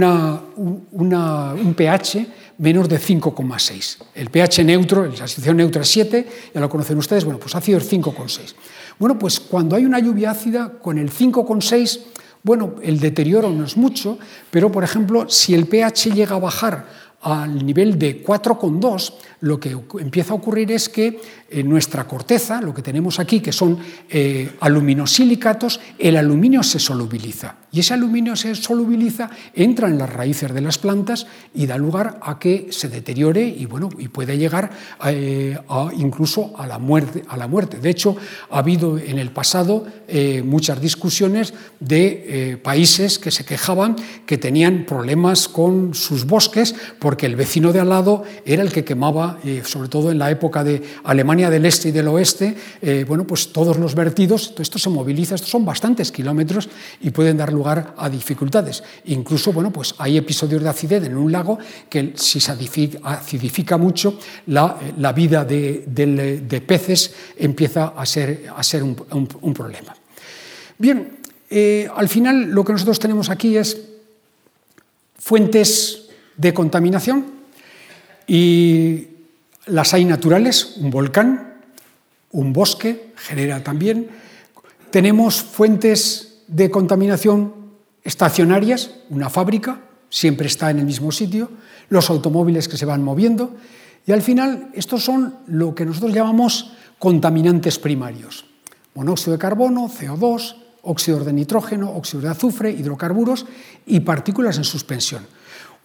pH menos de 5,6. El pH neutro, la situación neutra es 7, ya lo conocen ustedes, bueno, pues ácido es 5,6. Bueno, pues cuando hay una lluvia ácida con el 5,6, bueno, el deterioro no es mucho, pero por ejemplo, si el pH llega a bajar al nivel de 4,2, lo que empieza a ocurrir es que en nuestra corteza, lo que tenemos aquí, que son eh, aluminosilicatos, el aluminio se solubiliza. Y ese aluminio se solubiliza, entra en las raíces de las plantas y da lugar a que se deteriore y, bueno, y puede llegar eh, incluso a la, muerte. De hecho, ha habido en el pasado eh, muchas discusiones de países que se quejaban que tenían problemas con sus bosques porque el vecino de al lado era el que quemaba sobre todo en la época de Alemania del Este y del Oeste, eh, bueno, pues todos los vertidos, esto se moviliza, estos son bastantes kilómetros y pueden dar lugar a dificultades. Incluso, bueno, pues hay episodios de acidez en un lago que si se acidifica mucho, la, vida de, peces empieza a ser, a ser un, problema. Bien, eh, al final lo que nosotros tenemos aquí es fuentes de contaminación y las hay naturales, un volcán, un bosque genera también. Tenemos fuentes de contaminación estacionarias, una fábrica, siempre está en el mismo sitio, los automóviles que se van moviendo, y al final estos son lo que nosotros llamamos contaminantes primarios. Monóxido de carbono, CO2, óxido de nitrógeno, óxido de azufre, hidrocarburos y partículas en suspensión.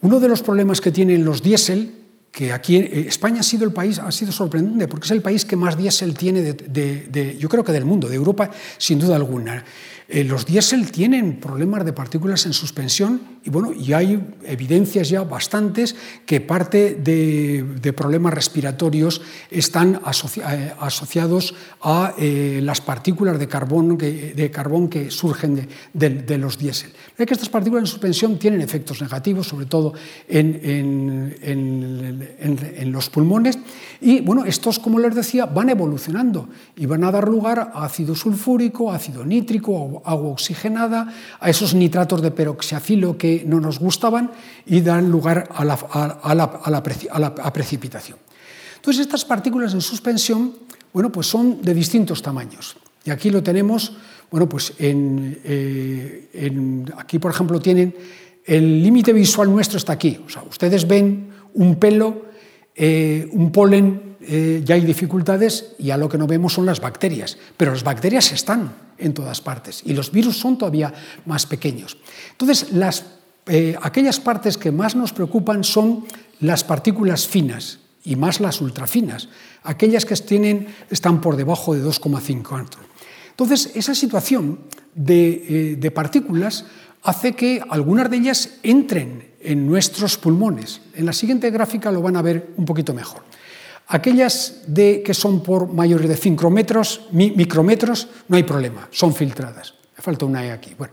Uno de los problemas que tienen los diésel que aquí eh, España ha sido el país, ha sido sorprendente, porque es el país que más diésel tiene, de, yo creo que del mundo, de Europa, sin duda alguna. Eh, los diésel tienen problemas de partículas en suspensión y, bueno, y hay evidencias ya bastantes que parte de, problemas respiratorios están eh, asociados a eh, las partículas de carbón que, de carbón que surgen de, los diésel. Hay que estas partículas en suspensión tienen efectos negativos, sobre todo en, en, los pulmones, y bueno, estos, como les decía, van evolucionando y van a dar lugar a ácido sulfúrico, ácido nítrico, agua oxigenada, a esos nitratos de peroxiafilo que no nos gustaban y dan lugar a la, precipitación. Entonces, estas partículas en suspensión bueno, pues son de distintos tamaños. Y aquí lo tenemos, bueno, pues en, eh, aquí, por ejemplo, tienen el límite visual nuestro está aquí. O sea, ustedes ven un pelo, eh, un polen, eh, ya hay dificultades y a lo que no vemos son las bacterias. Pero las bacterias están en todas partes y los virus son todavía más pequeños. Entonces, eh, aquellas partes que más nos preocupan son las partículas finas y más las ultrafinas, aquellas que tienen, están por debajo de 2,5 alto. Entonces, esa situación de partículas hace que algunas de ellas entren en nuestros pulmones. En la siguiente gráfica lo van a ver un poquito mejor. Aquellas de, que son por mayores de 5 metros, micrometros, no hay problema, son filtradas. Me falta una E aquí. Bueno,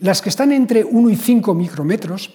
las que están entre 1 y 5 micrometros,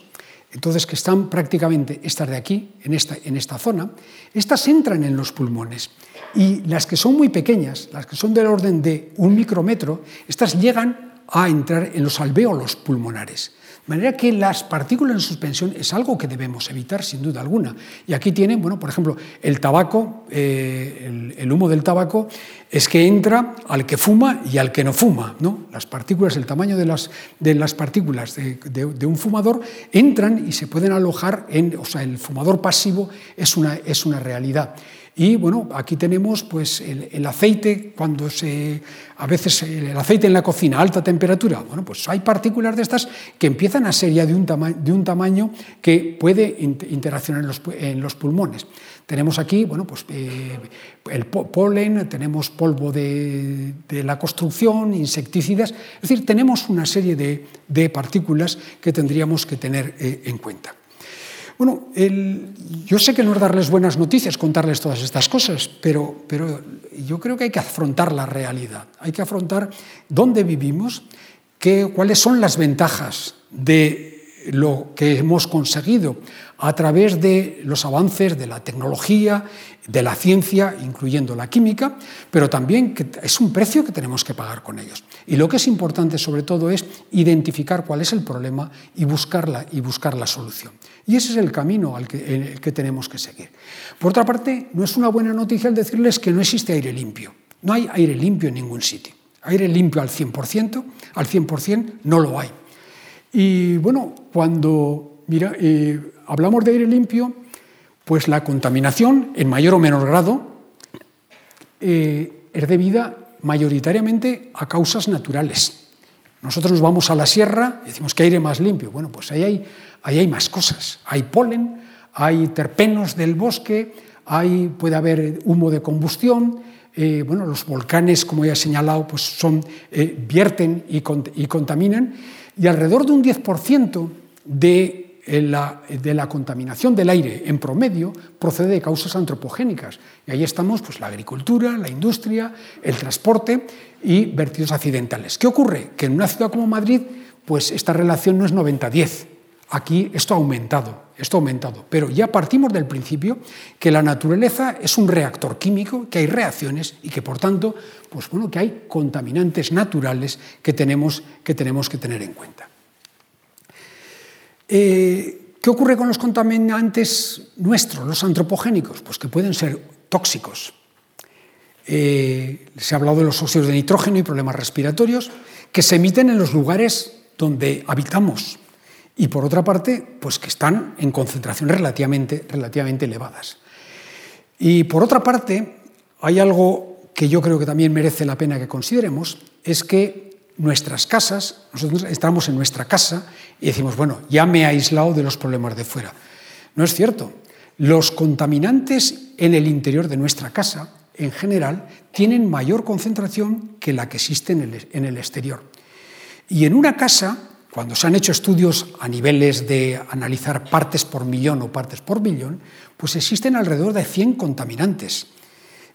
entonces que están prácticamente estas de aquí, en esta, en esta zona, estas entran en los pulmones. Y las que son muy pequeñas, las que son del orden de un micrómetro, estas llegan a entrar en los alvéolos pulmonares. De manera que las partículas en suspensión es algo que debemos evitar sin duda alguna. Y aquí tienen, bueno, por ejemplo, el tabaco, eh, el, humo del tabaco es que entra al que fuma y al que no fuma. ¿no? Las partículas, el tamaño de las, de las partículas de, un fumador entran y se pueden alojar en, o sea, el fumador pasivo es una, es una realidad. Y bueno, aquí tenemos pues, el, aceite, cuando se, a veces el aceite en la cocina a alta temperatura, bueno, pues hay partículas de estas que empiezan a ser ya de un, de un tamaño que puede interaccionar en los, pulmones. Tenemos aquí bueno, pues, eh, el polen, tenemos polvo de, la construcción, insecticidas, es decir, tenemos una serie de, partículas que tendríamos que tener eh, en cuenta. Bueno, yo sé que no es darles buenas noticias contarles todas estas cosas, pero, yo creo que hay que afrontar la realidad, hay que afrontar dónde vivimos, cuáles son las ventajas de lo que hemos conseguido a través de los avances de la tecnología, de la ciencia, incluyendo la química, pero también que es un precio que tenemos que pagar con ellos. Y lo que es importante sobre todo es identificar cuál es el problema y buscarla y buscar la solución. Y ese es el camino al que, el que tenemos que seguir. Por otra parte, no es una buena noticia el decirles que no existe aire limpio. No hay aire limpio en ningún sitio. Aire limpio al 100%, al 100% no lo hay. Y bueno, cuando mira, eh, hablamos de aire limpio, pues la contaminación, en mayor o menor grado, eh, es debida mayoritariamente a causas naturales. Nosotros nos vamos a la sierra y decimos que aire más limpio. Bueno, pues ahí hay, ahí hay más cosas. Hay polen, hay terpenos del bosque, hay, puede haber humo de combustión, eh, bueno, los volcanes, como ya he señalado, pues son, vierten y, y contaminan y alrededor de un 10% de eh, la, de la, contaminación del aire en promedio procede de causas antropogénicas. Y ahí estamos pues, la agricultura, la industria, el transporte y vertidos accidentales. ¿Qué ocurre? Que en una ciudad como Madrid pues, esta relación no es 90-10. Aquí esto ha aumentado, esto ha aumentado, pero ya partimos del principio que la naturaleza es un reactor químico, que hay reacciones y que por tanto, pues bueno, que hay contaminantes naturales que tenemos que, tenemos que tener en cuenta. Eh, ¿Qué ocurre con los contaminantes nuestros, los antropogénicos? Pues que pueden ser tóxicos. Eh, se ha hablado de los óxidos de nitrógeno y problemas respiratorios que se emiten en los lugares donde habitamos y por otra parte, pues que están en concentraciones relativamente, relativamente elevadas. Y por otra parte, hay algo que yo creo que también merece la pena que consideremos, es que nuestras casas, nosotros estamos en nuestra casa y decimos, bueno, ya me he aislado de los problemas de fuera. No es cierto. Los contaminantes en el interior de nuestra casa, en general, tienen mayor concentración que la que existe en el, en el exterior. Y en una casa cuando se han hecho estudios a niveles de analizar partes por millón o partes por billón, pues existen alrededor de 100 contaminantes.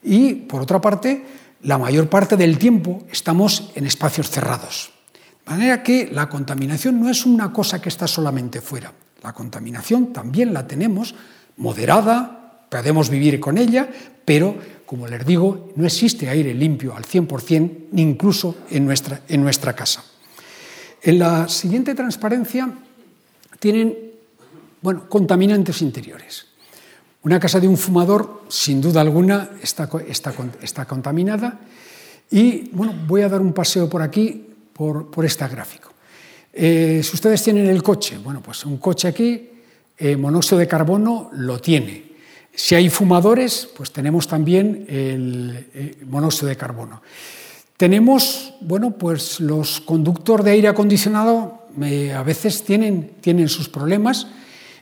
Y, por otra parte, la mayor parte del tiempo estamos en espacios cerrados. De manera que la contaminación no es una cosa que está solamente fuera. La contaminación también la tenemos moderada, podemos vivir con ella, pero, como les digo, no existe aire limpio al 100%, ni incluso en nuestra, en nuestra casa. En la siguiente transparencia tienen bueno, contaminantes interiores. Una casa de un fumador, sin duda alguna, está, está, está contaminada. Y bueno, voy a dar un paseo por aquí, por, por este gráfico. Eh, si ustedes tienen el coche, bueno, pues un coche aquí, eh, monóxido de carbono lo tiene. Si hay fumadores, pues tenemos también el eh, monóxido de carbono. Tenemos, bueno, pues los conductores de aire acondicionado a veces tienen, tienen sus problemas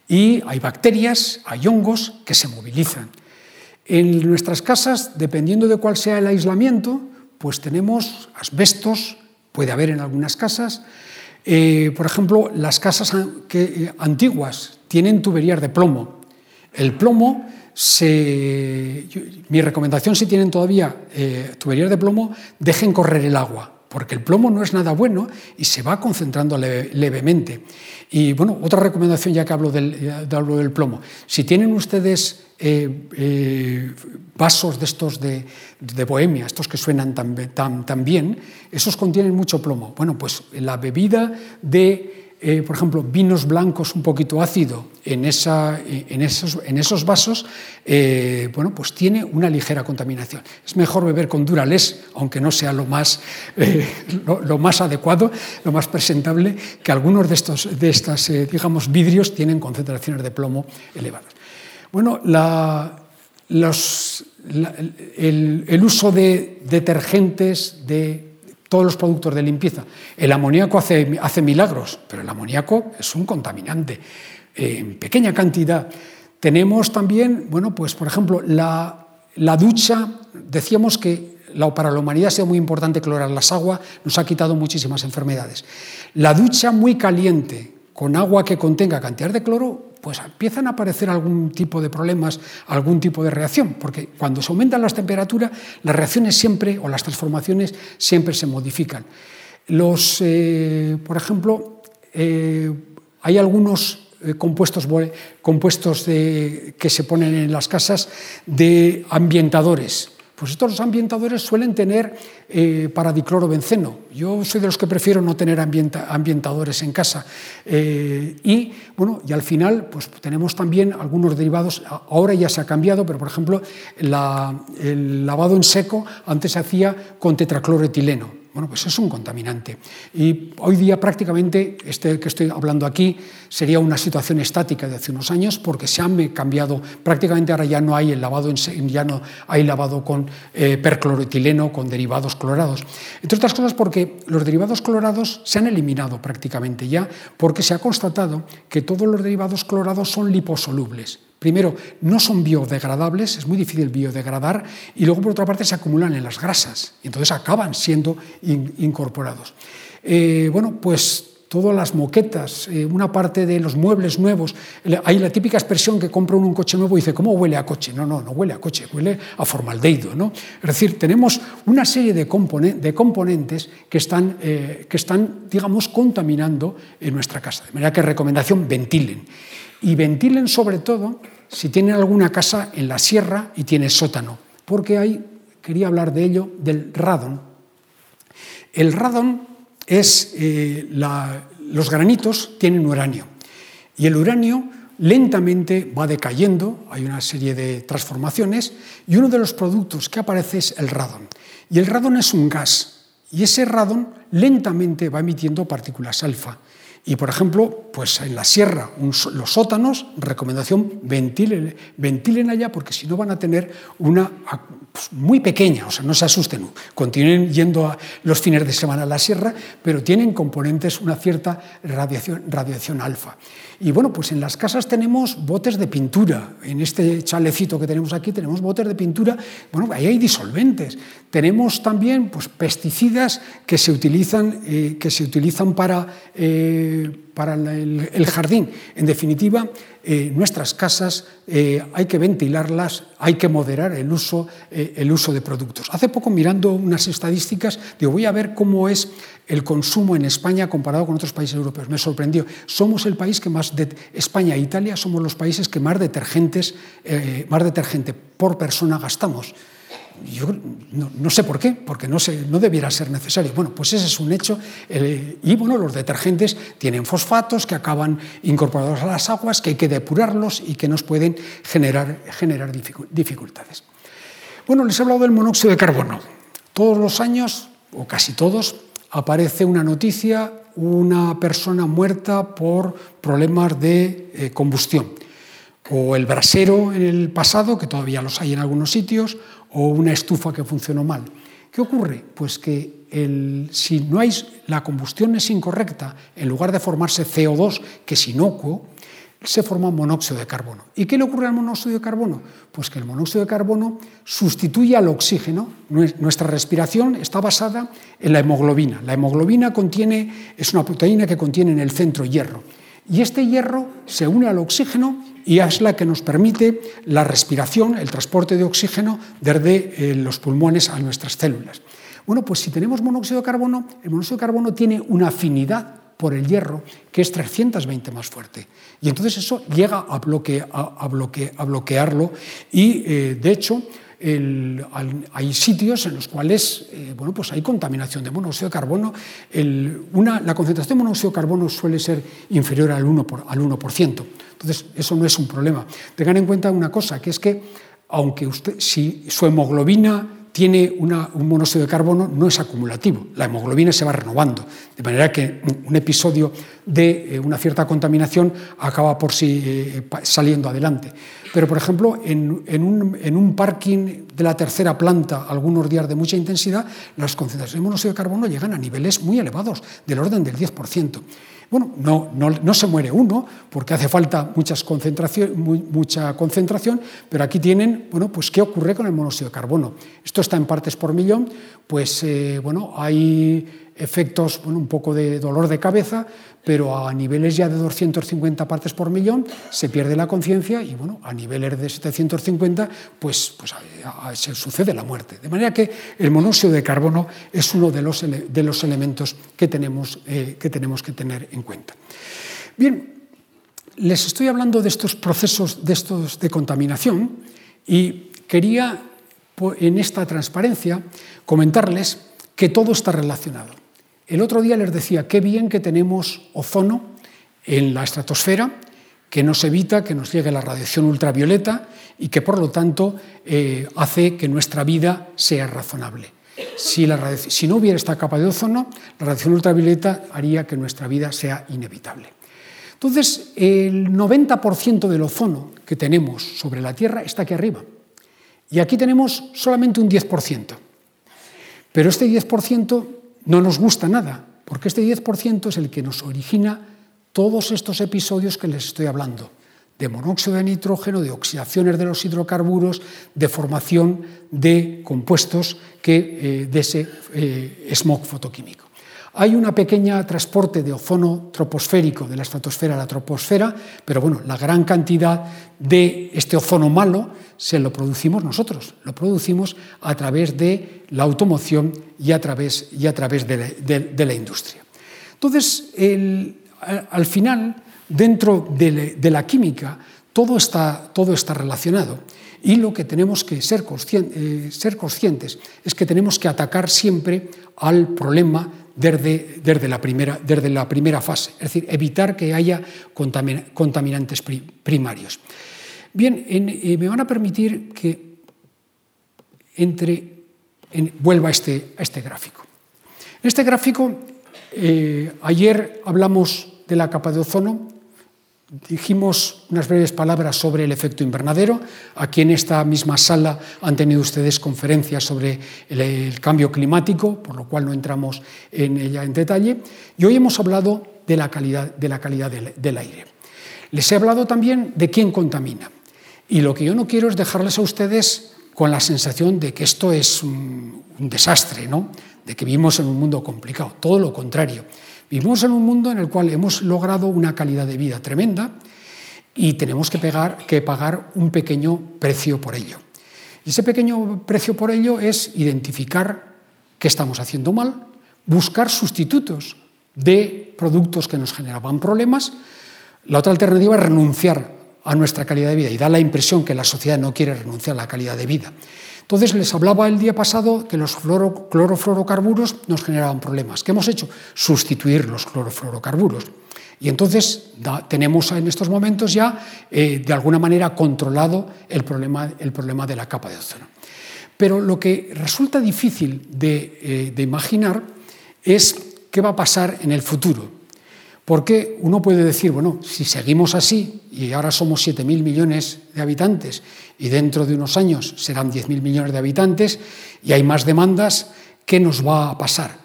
y hay bacterias, hay hongos que se movilizan. En nuestras casas, dependiendo de cuál sea el aislamiento, pues tenemos asbestos, puede haber en algunas casas. Eh, por ejemplo, las casas que, antiguas tienen tuberías de plomo. El plomo mi recomendación si tienen todavía eh, tuberías de plomo, dejen correr el agua, porque el plomo no es nada bueno y se va concentrando levemente. Y bueno, otra recomendación ya que hablo del, del plomo, si tienen ustedes eh, eh, vasos de estos de, bohemia, estos que suenan tan, tan bien, esos contienen mucho plomo. Bueno, pues la bebida de eh, por ejemplo, vinos blancos un poquito ácido en, esos, vasos, eh, bueno, pues tiene una ligera contaminación. Es mejor beber con Durales, aunque no sea lo más, eh, lo, más adecuado, lo más presentable, que algunos de estos de estas, digamos, vidrios tienen concentraciones de plomo elevadas. Bueno, el, el uso de detergentes, de todos los productos de limpieza. El amoníaco hace, hace milagros, pero el amoníaco es un contaminante eh, en pequeña cantidad. Tenemos también, bueno, pues por ejemplo, la, la ducha, decíamos que para la humanidad ha sido muy importante clorar las aguas, nos ha quitado muchísimas enfermedades. La ducha muy caliente con agua que contenga cantidad de cloro, pues empiezan a aparecer algún tipo de problemas, algún tipo de reacción, porque cuando se aumentan las temperaturas, las reacciones siempre, o las transformaciones, siempre se modifican. Los, eh, por ejemplo, eh, Hay algunos eh, compuestos, compuestos que se ponen en las casas de ambientadores. Pues estos ambientadores suelen tener eh, paradiclorobenceno. Yo soy de los que prefiero no tener ambientadores en casa. Eh, y bueno, y al final pues tenemos también algunos derivados, ahora ya se ha cambiado, pero por ejemplo el lavado en seco antes se hacía con tetracloretileno. Bueno, pues es un contaminante. Y hoy día prácticamente, este que estoy hablando aquí, sería una situación estática de hace unos años porque se han cambiado, prácticamente ahora ya no hay el lavado, ya no hay lavado con eh, percloroetileno, con derivados clorados. Entre otras cosas porque los derivados clorados se han eliminado prácticamente ya porque se ha constatado que todos los derivados clorados son liposolubles. Primero, no son biodegradables, es muy difícil biodegradar, y luego por otra parte se acumulan en las grasas, y entonces acaban siendo incorporados. Eh, bueno, pues todas las moquetas, eh, una parte de los muebles nuevos. Hay la típica expresión que compra uno un coche nuevo y dice, ¿cómo huele a coche? No, no, no huele a coche, huele a formaldehído. ¿no? Es decir, tenemos una serie de, componentes que están, eh, que están, digamos, contaminando en nuestra casa. De manera que recomendación, ventilen. Y ventilen sobre todo si tienen alguna casa en la sierra y tiene sótano, porque hay, quería hablar de ello, del radon. El radon es, eh, los granitos tienen uranio y el uranio lentamente va decayendo, hay una serie de transformaciones y uno de los productos que aparece es el radon. Y el radon es un gas y ese radon lentamente va emitiendo partículas alfa. Y, por ejemplo, pues en la sierra, los sótanos, recomendación, ventilen, ventilen allá porque si no van a tener una pues, muy pequeña, o sea, no se asusten, continúen yendo a los fines de semana a la sierra, pero tienen componentes, una cierta radiación, radiación alfa. Y bueno, pues en las casas tenemos botes de pintura. En este chalecito que tenemos aquí tenemos botes de pintura. Bueno, ahí hay disolventes. Tenemos también pues, pesticidas que se utilizan, eh, que se utilizan para, eh, para el, jardín. En definitiva, eh, nuestras casas hay que ventilarlas, hay que moderar el uso, el uso de productos. Hace poco, mirando unas estadísticas, digo, voy a ver cómo es el consumo en España comparado con otros países europeos. Me sorprendió. Somos el país que más, España e Italia somos los países que más detergentes, eh, más detergente por persona gastamos. Yo no, sé por qué, porque no, no debiera ser necesario. Bueno, pues ese es un hecho. y bueno, los detergentes tienen fosfatos que acaban incorporados a las aguas, que hay que depurarlos y que nos pueden generar, generar dificultades. Bueno, les he hablado del monóxido de carbono. Todos los años, o casi todos, aparece una noticia, una persona muerta por problemas de eh, combustión, o el brasero en el pasado, que todavía los hay en algunos sitios, o una estufa que funcionó mal. ¿Qué ocurre? Pues que si no hay, la combustión es incorrecta, en lugar de formarse CO2, que es inocuo, se forma monóxido de carbono. ¿Y qué le ocurre al monóxido de carbono? Pues que el monóxido de carbono sustituye al oxígeno. Nuestra respiración está basada en la hemoglobina. La hemoglobina contiene, es una proteína que contiene en el centro hierro. Y este hierro se une al oxígeno y es la que nos permite la respiración, el transporte de oxígeno desde eh, los pulmones a nuestras células. Bueno, pues si tenemos monóxido de carbono, el monóxido de carbono tiene una afinidad por el hierro, que es 320 más fuerte. Y entonces eso llega a, a, bloquearlo y, eh, de hecho, hay sitios en los cuales eh, bueno, pues hay contaminación de monóxido de carbono. la concentración de monóxido de carbono suele ser inferior al 1%, al 1%. Entonces, eso no es un problema. Tengan en cuenta una cosa, que es que aunque usted, si su hemoglobina tiene un monóxido de carbono, no es acumulativo. La hemoglobina se va renovando, de manera que un episodio de eh, una cierta contaminación acaba por sí eh, saliendo adelante. Pero, por ejemplo, en, un, en, un, parking de la tercera planta, algunos días de mucha intensidad, las concentraciones de monóxido de carbono llegan a niveles muy elevados, del orden del 10%. Bueno, no, no, se muere uno porque hace falta muchas concentración, mucha concentración, pero aquí tienen, bueno, pues qué ocurre con el monóxido de carbono. Esto está en partes por millón, pues eh, bueno, hay efectos, bueno, un poco de dolor de cabeza, pero a niveles ya de 250 partes por millón se pierde la conciencia y bueno, a niveles de 750 pues, pues se sucede la muerte. De manera que el monóxido de carbono es uno de los, de los elementos que tenemos, eh, que tenemos que tener en cuenta. Bien, les estoy hablando de estos procesos de, estos de contaminación y quería en esta transparencia comentarles que todo está relacionado. El otro día les decía qué bien que tenemos ozono en la estratosfera, que nos evita que nos llegue la radiación ultravioleta y que por lo tanto eh, hace que nuestra vida sea razonable. Si, si no hubiera esta capa de ozono, la radiación ultravioleta haría que nuestra vida sea inevitable. Entonces, el 90% del ozono que tenemos sobre la Tierra está aquí arriba. Y aquí tenemos solamente un 10%. Pero este 10% no nos gusta nada, porque este 10% es el que nos origina todos estos episodios que les estoy hablando, de monóxido de nitrógeno, de oxidaciones de los hidrocarburos, de formación de compuestos que, eh, de ese eh, smog fotoquímico. Hay una pequeña transporte de ozono troposférico de la estratosfera a la troposfera, pero bueno, la gran cantidad de este ozono malo se lo producimos nosotros, lo producimos a través de la automoción y a través, de, la, industria. Entonces, al final, dentro de, la química, todo está, todo está relacionado. Y lo que tenemos que ser, eh, ser conscientes es que tenemos que atacar siempre al problema desde, desde, la primera, desde, la primera, fase, es decir, evitar que haya contaminantes primarios. Bien, eh, me van a permitir que entre, vuelva a este, a este gráfico. En este gráfico, eh, ayer hablamos de la capa de ozono, dijimos unas breves palabras sobre el efecto invernadero. Aquí en esta misma sala han tenido ustedes conferencias sobre el, cambio climático, por lo cual no entramos en ella en detalle. Y hoy hemos hablado de la calidad, de la calidad del, aire. Les he hablado también de quién contamina. Y lo que yo no quiero es dejarles a ustedes con la sensación de que esto es un, un desastre, ¿no? de que vivimos en un mundo complicado. Todo lo contrario. Vivimos en un mundo en el cual hemos logrado una calidad de vida tremenda y tenemos que, pagar un pequeño precio por ello. Ese pequeño precio por ello es identificar qué estamos haciendo mal, buscar sustitutos de productos que nos generaban problemas. La otra alternativa es renunciar a nuestra calidad de vida y da la impresión que la sociedad no quiere renunciar a la calidad de vida. Entonces les hablaba el día pasado que los clorofluorocarburos nos generaban problemas. ¿Qué hemos hecho? Sustituir los clorofluorocarburos. Y entonces tenemos en estos momentos ya, eh, de alguna manera, controlado el problema, problema de la capa de ozono. Pero lo que resulta difícil de, eh, de imaginar es qué va a pasar en el futuro. Porque uno puede decir, bueno, si seguimos así y ahora somos 7.000 millones de habitantes y dentro de unos años serán 10.000 millones de habitantes y hay más demandas, ¿qué nos va a pasar?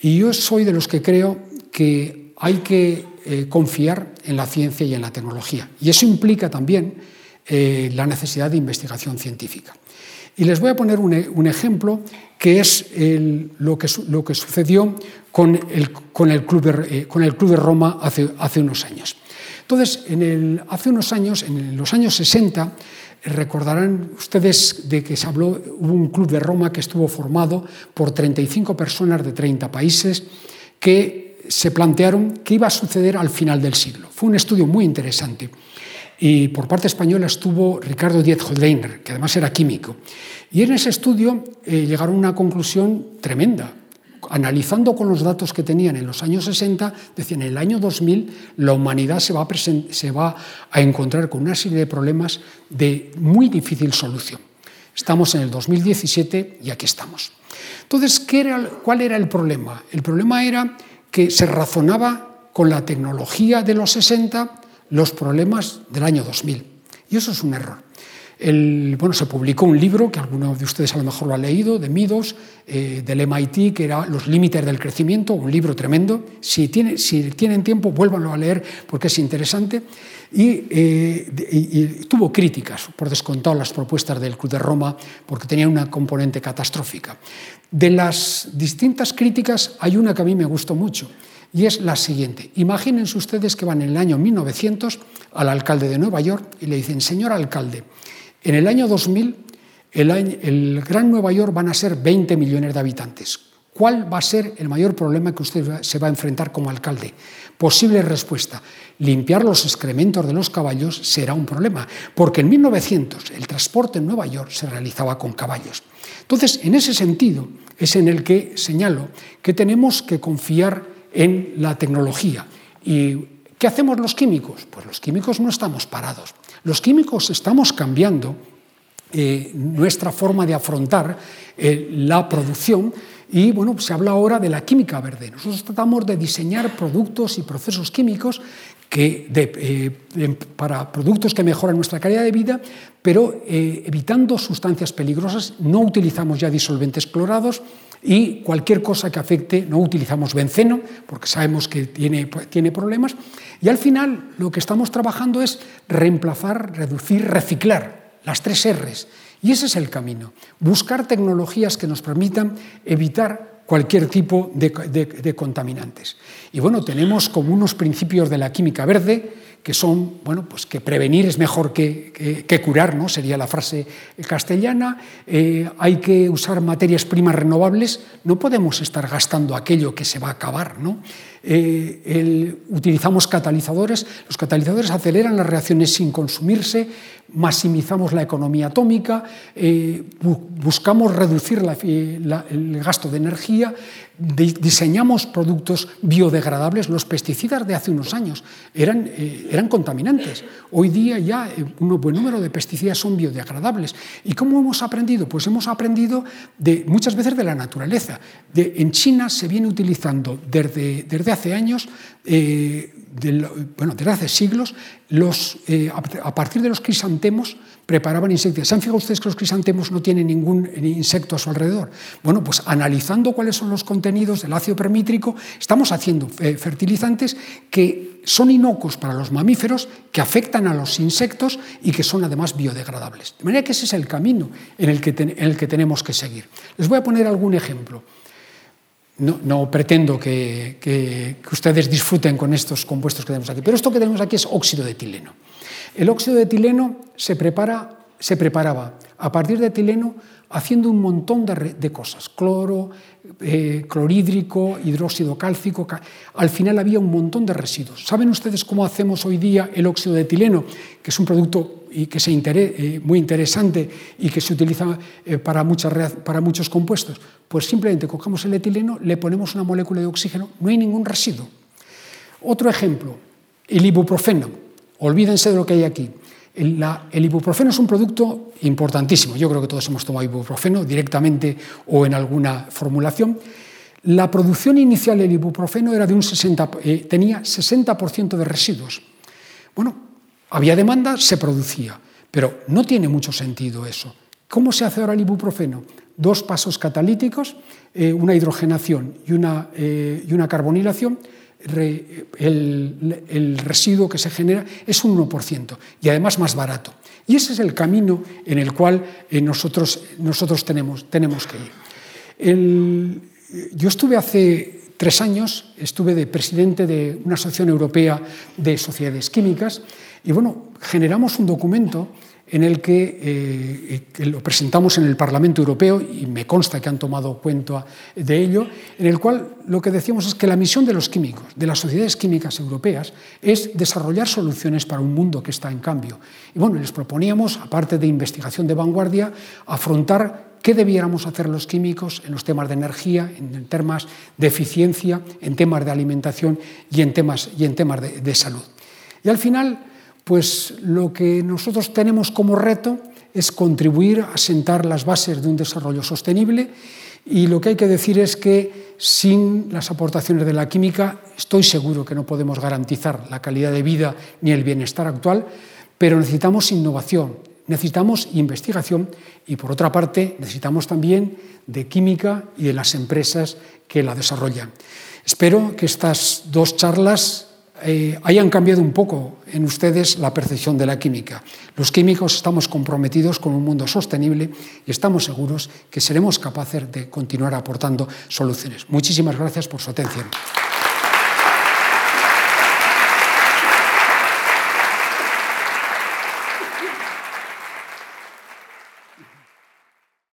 Y yo soy de los que creo que hay que eh, confiar en la ciencia y en la tecnología. Y eso implica también eh, la necesidad de investigación científica. Y les voy a poner un, ejemplo que es lo, que, lo, que, sucedió con el, con el, Club, de, eh, con el Club de Roma hace, unos años. Entonces, en hace unos años, en los años 60, recordarán ustedes de que se habló, hubo un Club de Roma que estuvo formado por 35 personas de 30 países que se plantearon qué iba a suceder al final del siglo. Fue un estudio muy interesante. Y por parte española estuvo Ricardo Diez Hodleiner, que además era químico. Y en ese estudio eh, llegaron a una conclusión tremenda. Analizando con los datos que tenían en los años 60, decían en el año 2000 la humanidad se va, a encontrar con una serie de problemas de muy difícil solución. Estamos en el 2017 y aquí estamos. Entonces, ¿qué era, ¿cuál era el problema? El problema era que se razonaba con la tecnología de los 60 los problemas del año 2000. Y eso es un error. El, bueno, se publicó un libro que alguno de ustedes a lo mejor lo ha leído, de Midos, eh, del MIT, que era Los límites del crecimiento, un libro tremendo. Si, tiene, si tienen tiempo, vuélvanlo a leer porque es interesante. Y, eh, tuvo críticas, por descontado, las propuestas del Club de Roma, porque tenía una componente catastrófica. De las distintas críticas, hay una que a mí me gustó mucho y es la siguiente. Imagínense ustedes que van en el año 1900 al alcalde de Nueva York y le dicen, señor alcalde, en el año 2000 el, Gran Nueva York van a ser 20 millones de habitantes. ¿Cuál va a ser el mayor problema que usted se va a enfrentar como alcalde? Posible respuesta. Limpiar los excrementos de los caballos será un problema, porque en 1900 el transporte en Nueva York se realizaba con caballos. Entonces, en ese sentido es en el que señalo que tenemos que confiar en la tecnología. ¿Y qué hacemos los químicos? Pues los químicos no estamos parados. Los químicos estamos cambiando eh, nuestra forma de afrontar eh, la producción y bueno, se habla ahora de la química verde. Nosotros tratamos de diseñar productos y procesos químicos que eh, para productos que mejoran nuestra calidad de vida, pero evitando sustancias peligrosas. No utilizamos ya disolventes clorados y cualquier cosa que afecte, no utilizamos benceno, porque sabemos que tiene, tiene problemas. Y al final lo que estamos trabajando es reemplazar, reducir, reciclar, las tres R's y ese es el camino, buscar tecnologías que nos permitan evitar cualquier tipo de, contaminantes. Y bueno, tenemos como unos principios de la química verde que son, bueno, pues que prevenir es mejor que, que, que curar, ¿no? Sería la frase castellana. Eh, hay que usar materias primas renovables. No podemos estar gastando aquello que se va a acabar, ¿no? Eh, utilizamos catalizadores, los catalizadores aceleran las reacciones sin consumirse, maximizamos la economía atómica, eh, buscamos reducir el gasto de energía, diseñamos productos biodegradables. Los pesticidas de hace unos años eran, eh, eran contaminantes. Hoy día ya un buen número de pesticidas son biodegradables. ¿Y cómo hemos aprendido? Pues hemos aprendido de, muchas veces de la naturaleza. En China se viene utilizando desde hace años eh, bueno, desde hace siglos, los, eh, a partir de los crisantemos preparaban insectos. ¿Se han fijado ustedes que los crisantemos no tienen ningún insecto a su alrededor? Bueno, pues analizando cuáles son los contenidos del ácido permítrico, estamos haciendo eh, fertilizantes que son inocuos para los mamíferos, que afectan a los insectos y que son además biodegradables. De manera que ese es el camino en el que tenemos que seguir. Les voy a poner algún ejemplo. No, pretendo que, ustedes disfruten con estos compuestos que tenemos aquí, pero esto que tenemos aquí es óxido de etileno. El óxido de etileno se, prepara, se preparaba a partir de etileno haciendo un montón de, cosas, cloro, eh, clorhídrico, hidróxido cálcico, al final había un montón de residuos. ¿Saben ustedes cómo hacemos hoy día el óxido de etileno, que es un producto que se eh, muy interesante y que se utiliza eh, para, muchas, para muchos compuestos? Pues simplemente cogemos el etileno, le ponemos una molécula de oxígeno, no hay ningún residuo. Otro ejemplo, el ibuprofeno. Olvídense de lo que hay aquí. El, ibuprofeno es un producto importantísimo. Yo creo que todos hemos tomado ibuprofeno directamente o en alguna formulación. La producción inicial del ibuprofeno era de un 60, eh, tenía 60% de residuos. Bueno, había demanda, se producía, pero no tiene mucho sentido eso. ¿Cómo se hace ahora el ibuprofeno? Dos pasos catalíticos, eh, una hidrogenación y una, eh, y una carbonilación el, residuo que se genera es un 1% y además más barato. Y ese es el camino en el cual eh, nosotros, nosotros tenemos, tenemos que ir. yo estuve hace tres años, estuve de presidente de una asociación europea de sociedades químicas y bueno, generamos un documento en el eh, que, lo presentamos en el Parlamento Europeo, y me consta que han tomado cuenta de ello, en el cual lo que decíamos es que la misión de los químicos, de las sociedades químicas europeas, es desarrollar soluciones para un mundo que está en cambio. Y bueno, les proponíamos, aparte de investigación de vanguardia, afrontar qué debiéramos hacer los químicos en los temas de energía, en temas de eficiencia, en temas de alimentación y en temas, y en temas de salud. Y al final pues lo que nosotros tenemos como reto es contribuir a sentar las bases de un desarrollo sostenible y lo que hay que decir es que sin las aportaciones de la química estoy seguro que no podemos garantizar la calidad de vida ni el bienestar actual, pero necesitamos innovación, necesitamos investigación y por otra parte necesitamos también de química y de las empresas que la desarrollan. Espero que estas dos charlas eh, hayan cambiado un poco en ustedes la percepción de la química. Los químicos estamos comprometidos con un mundo sostenible y estamos seguros que seremos capaces de continuar aportando soluciones. Muchísimas gracias por su atención.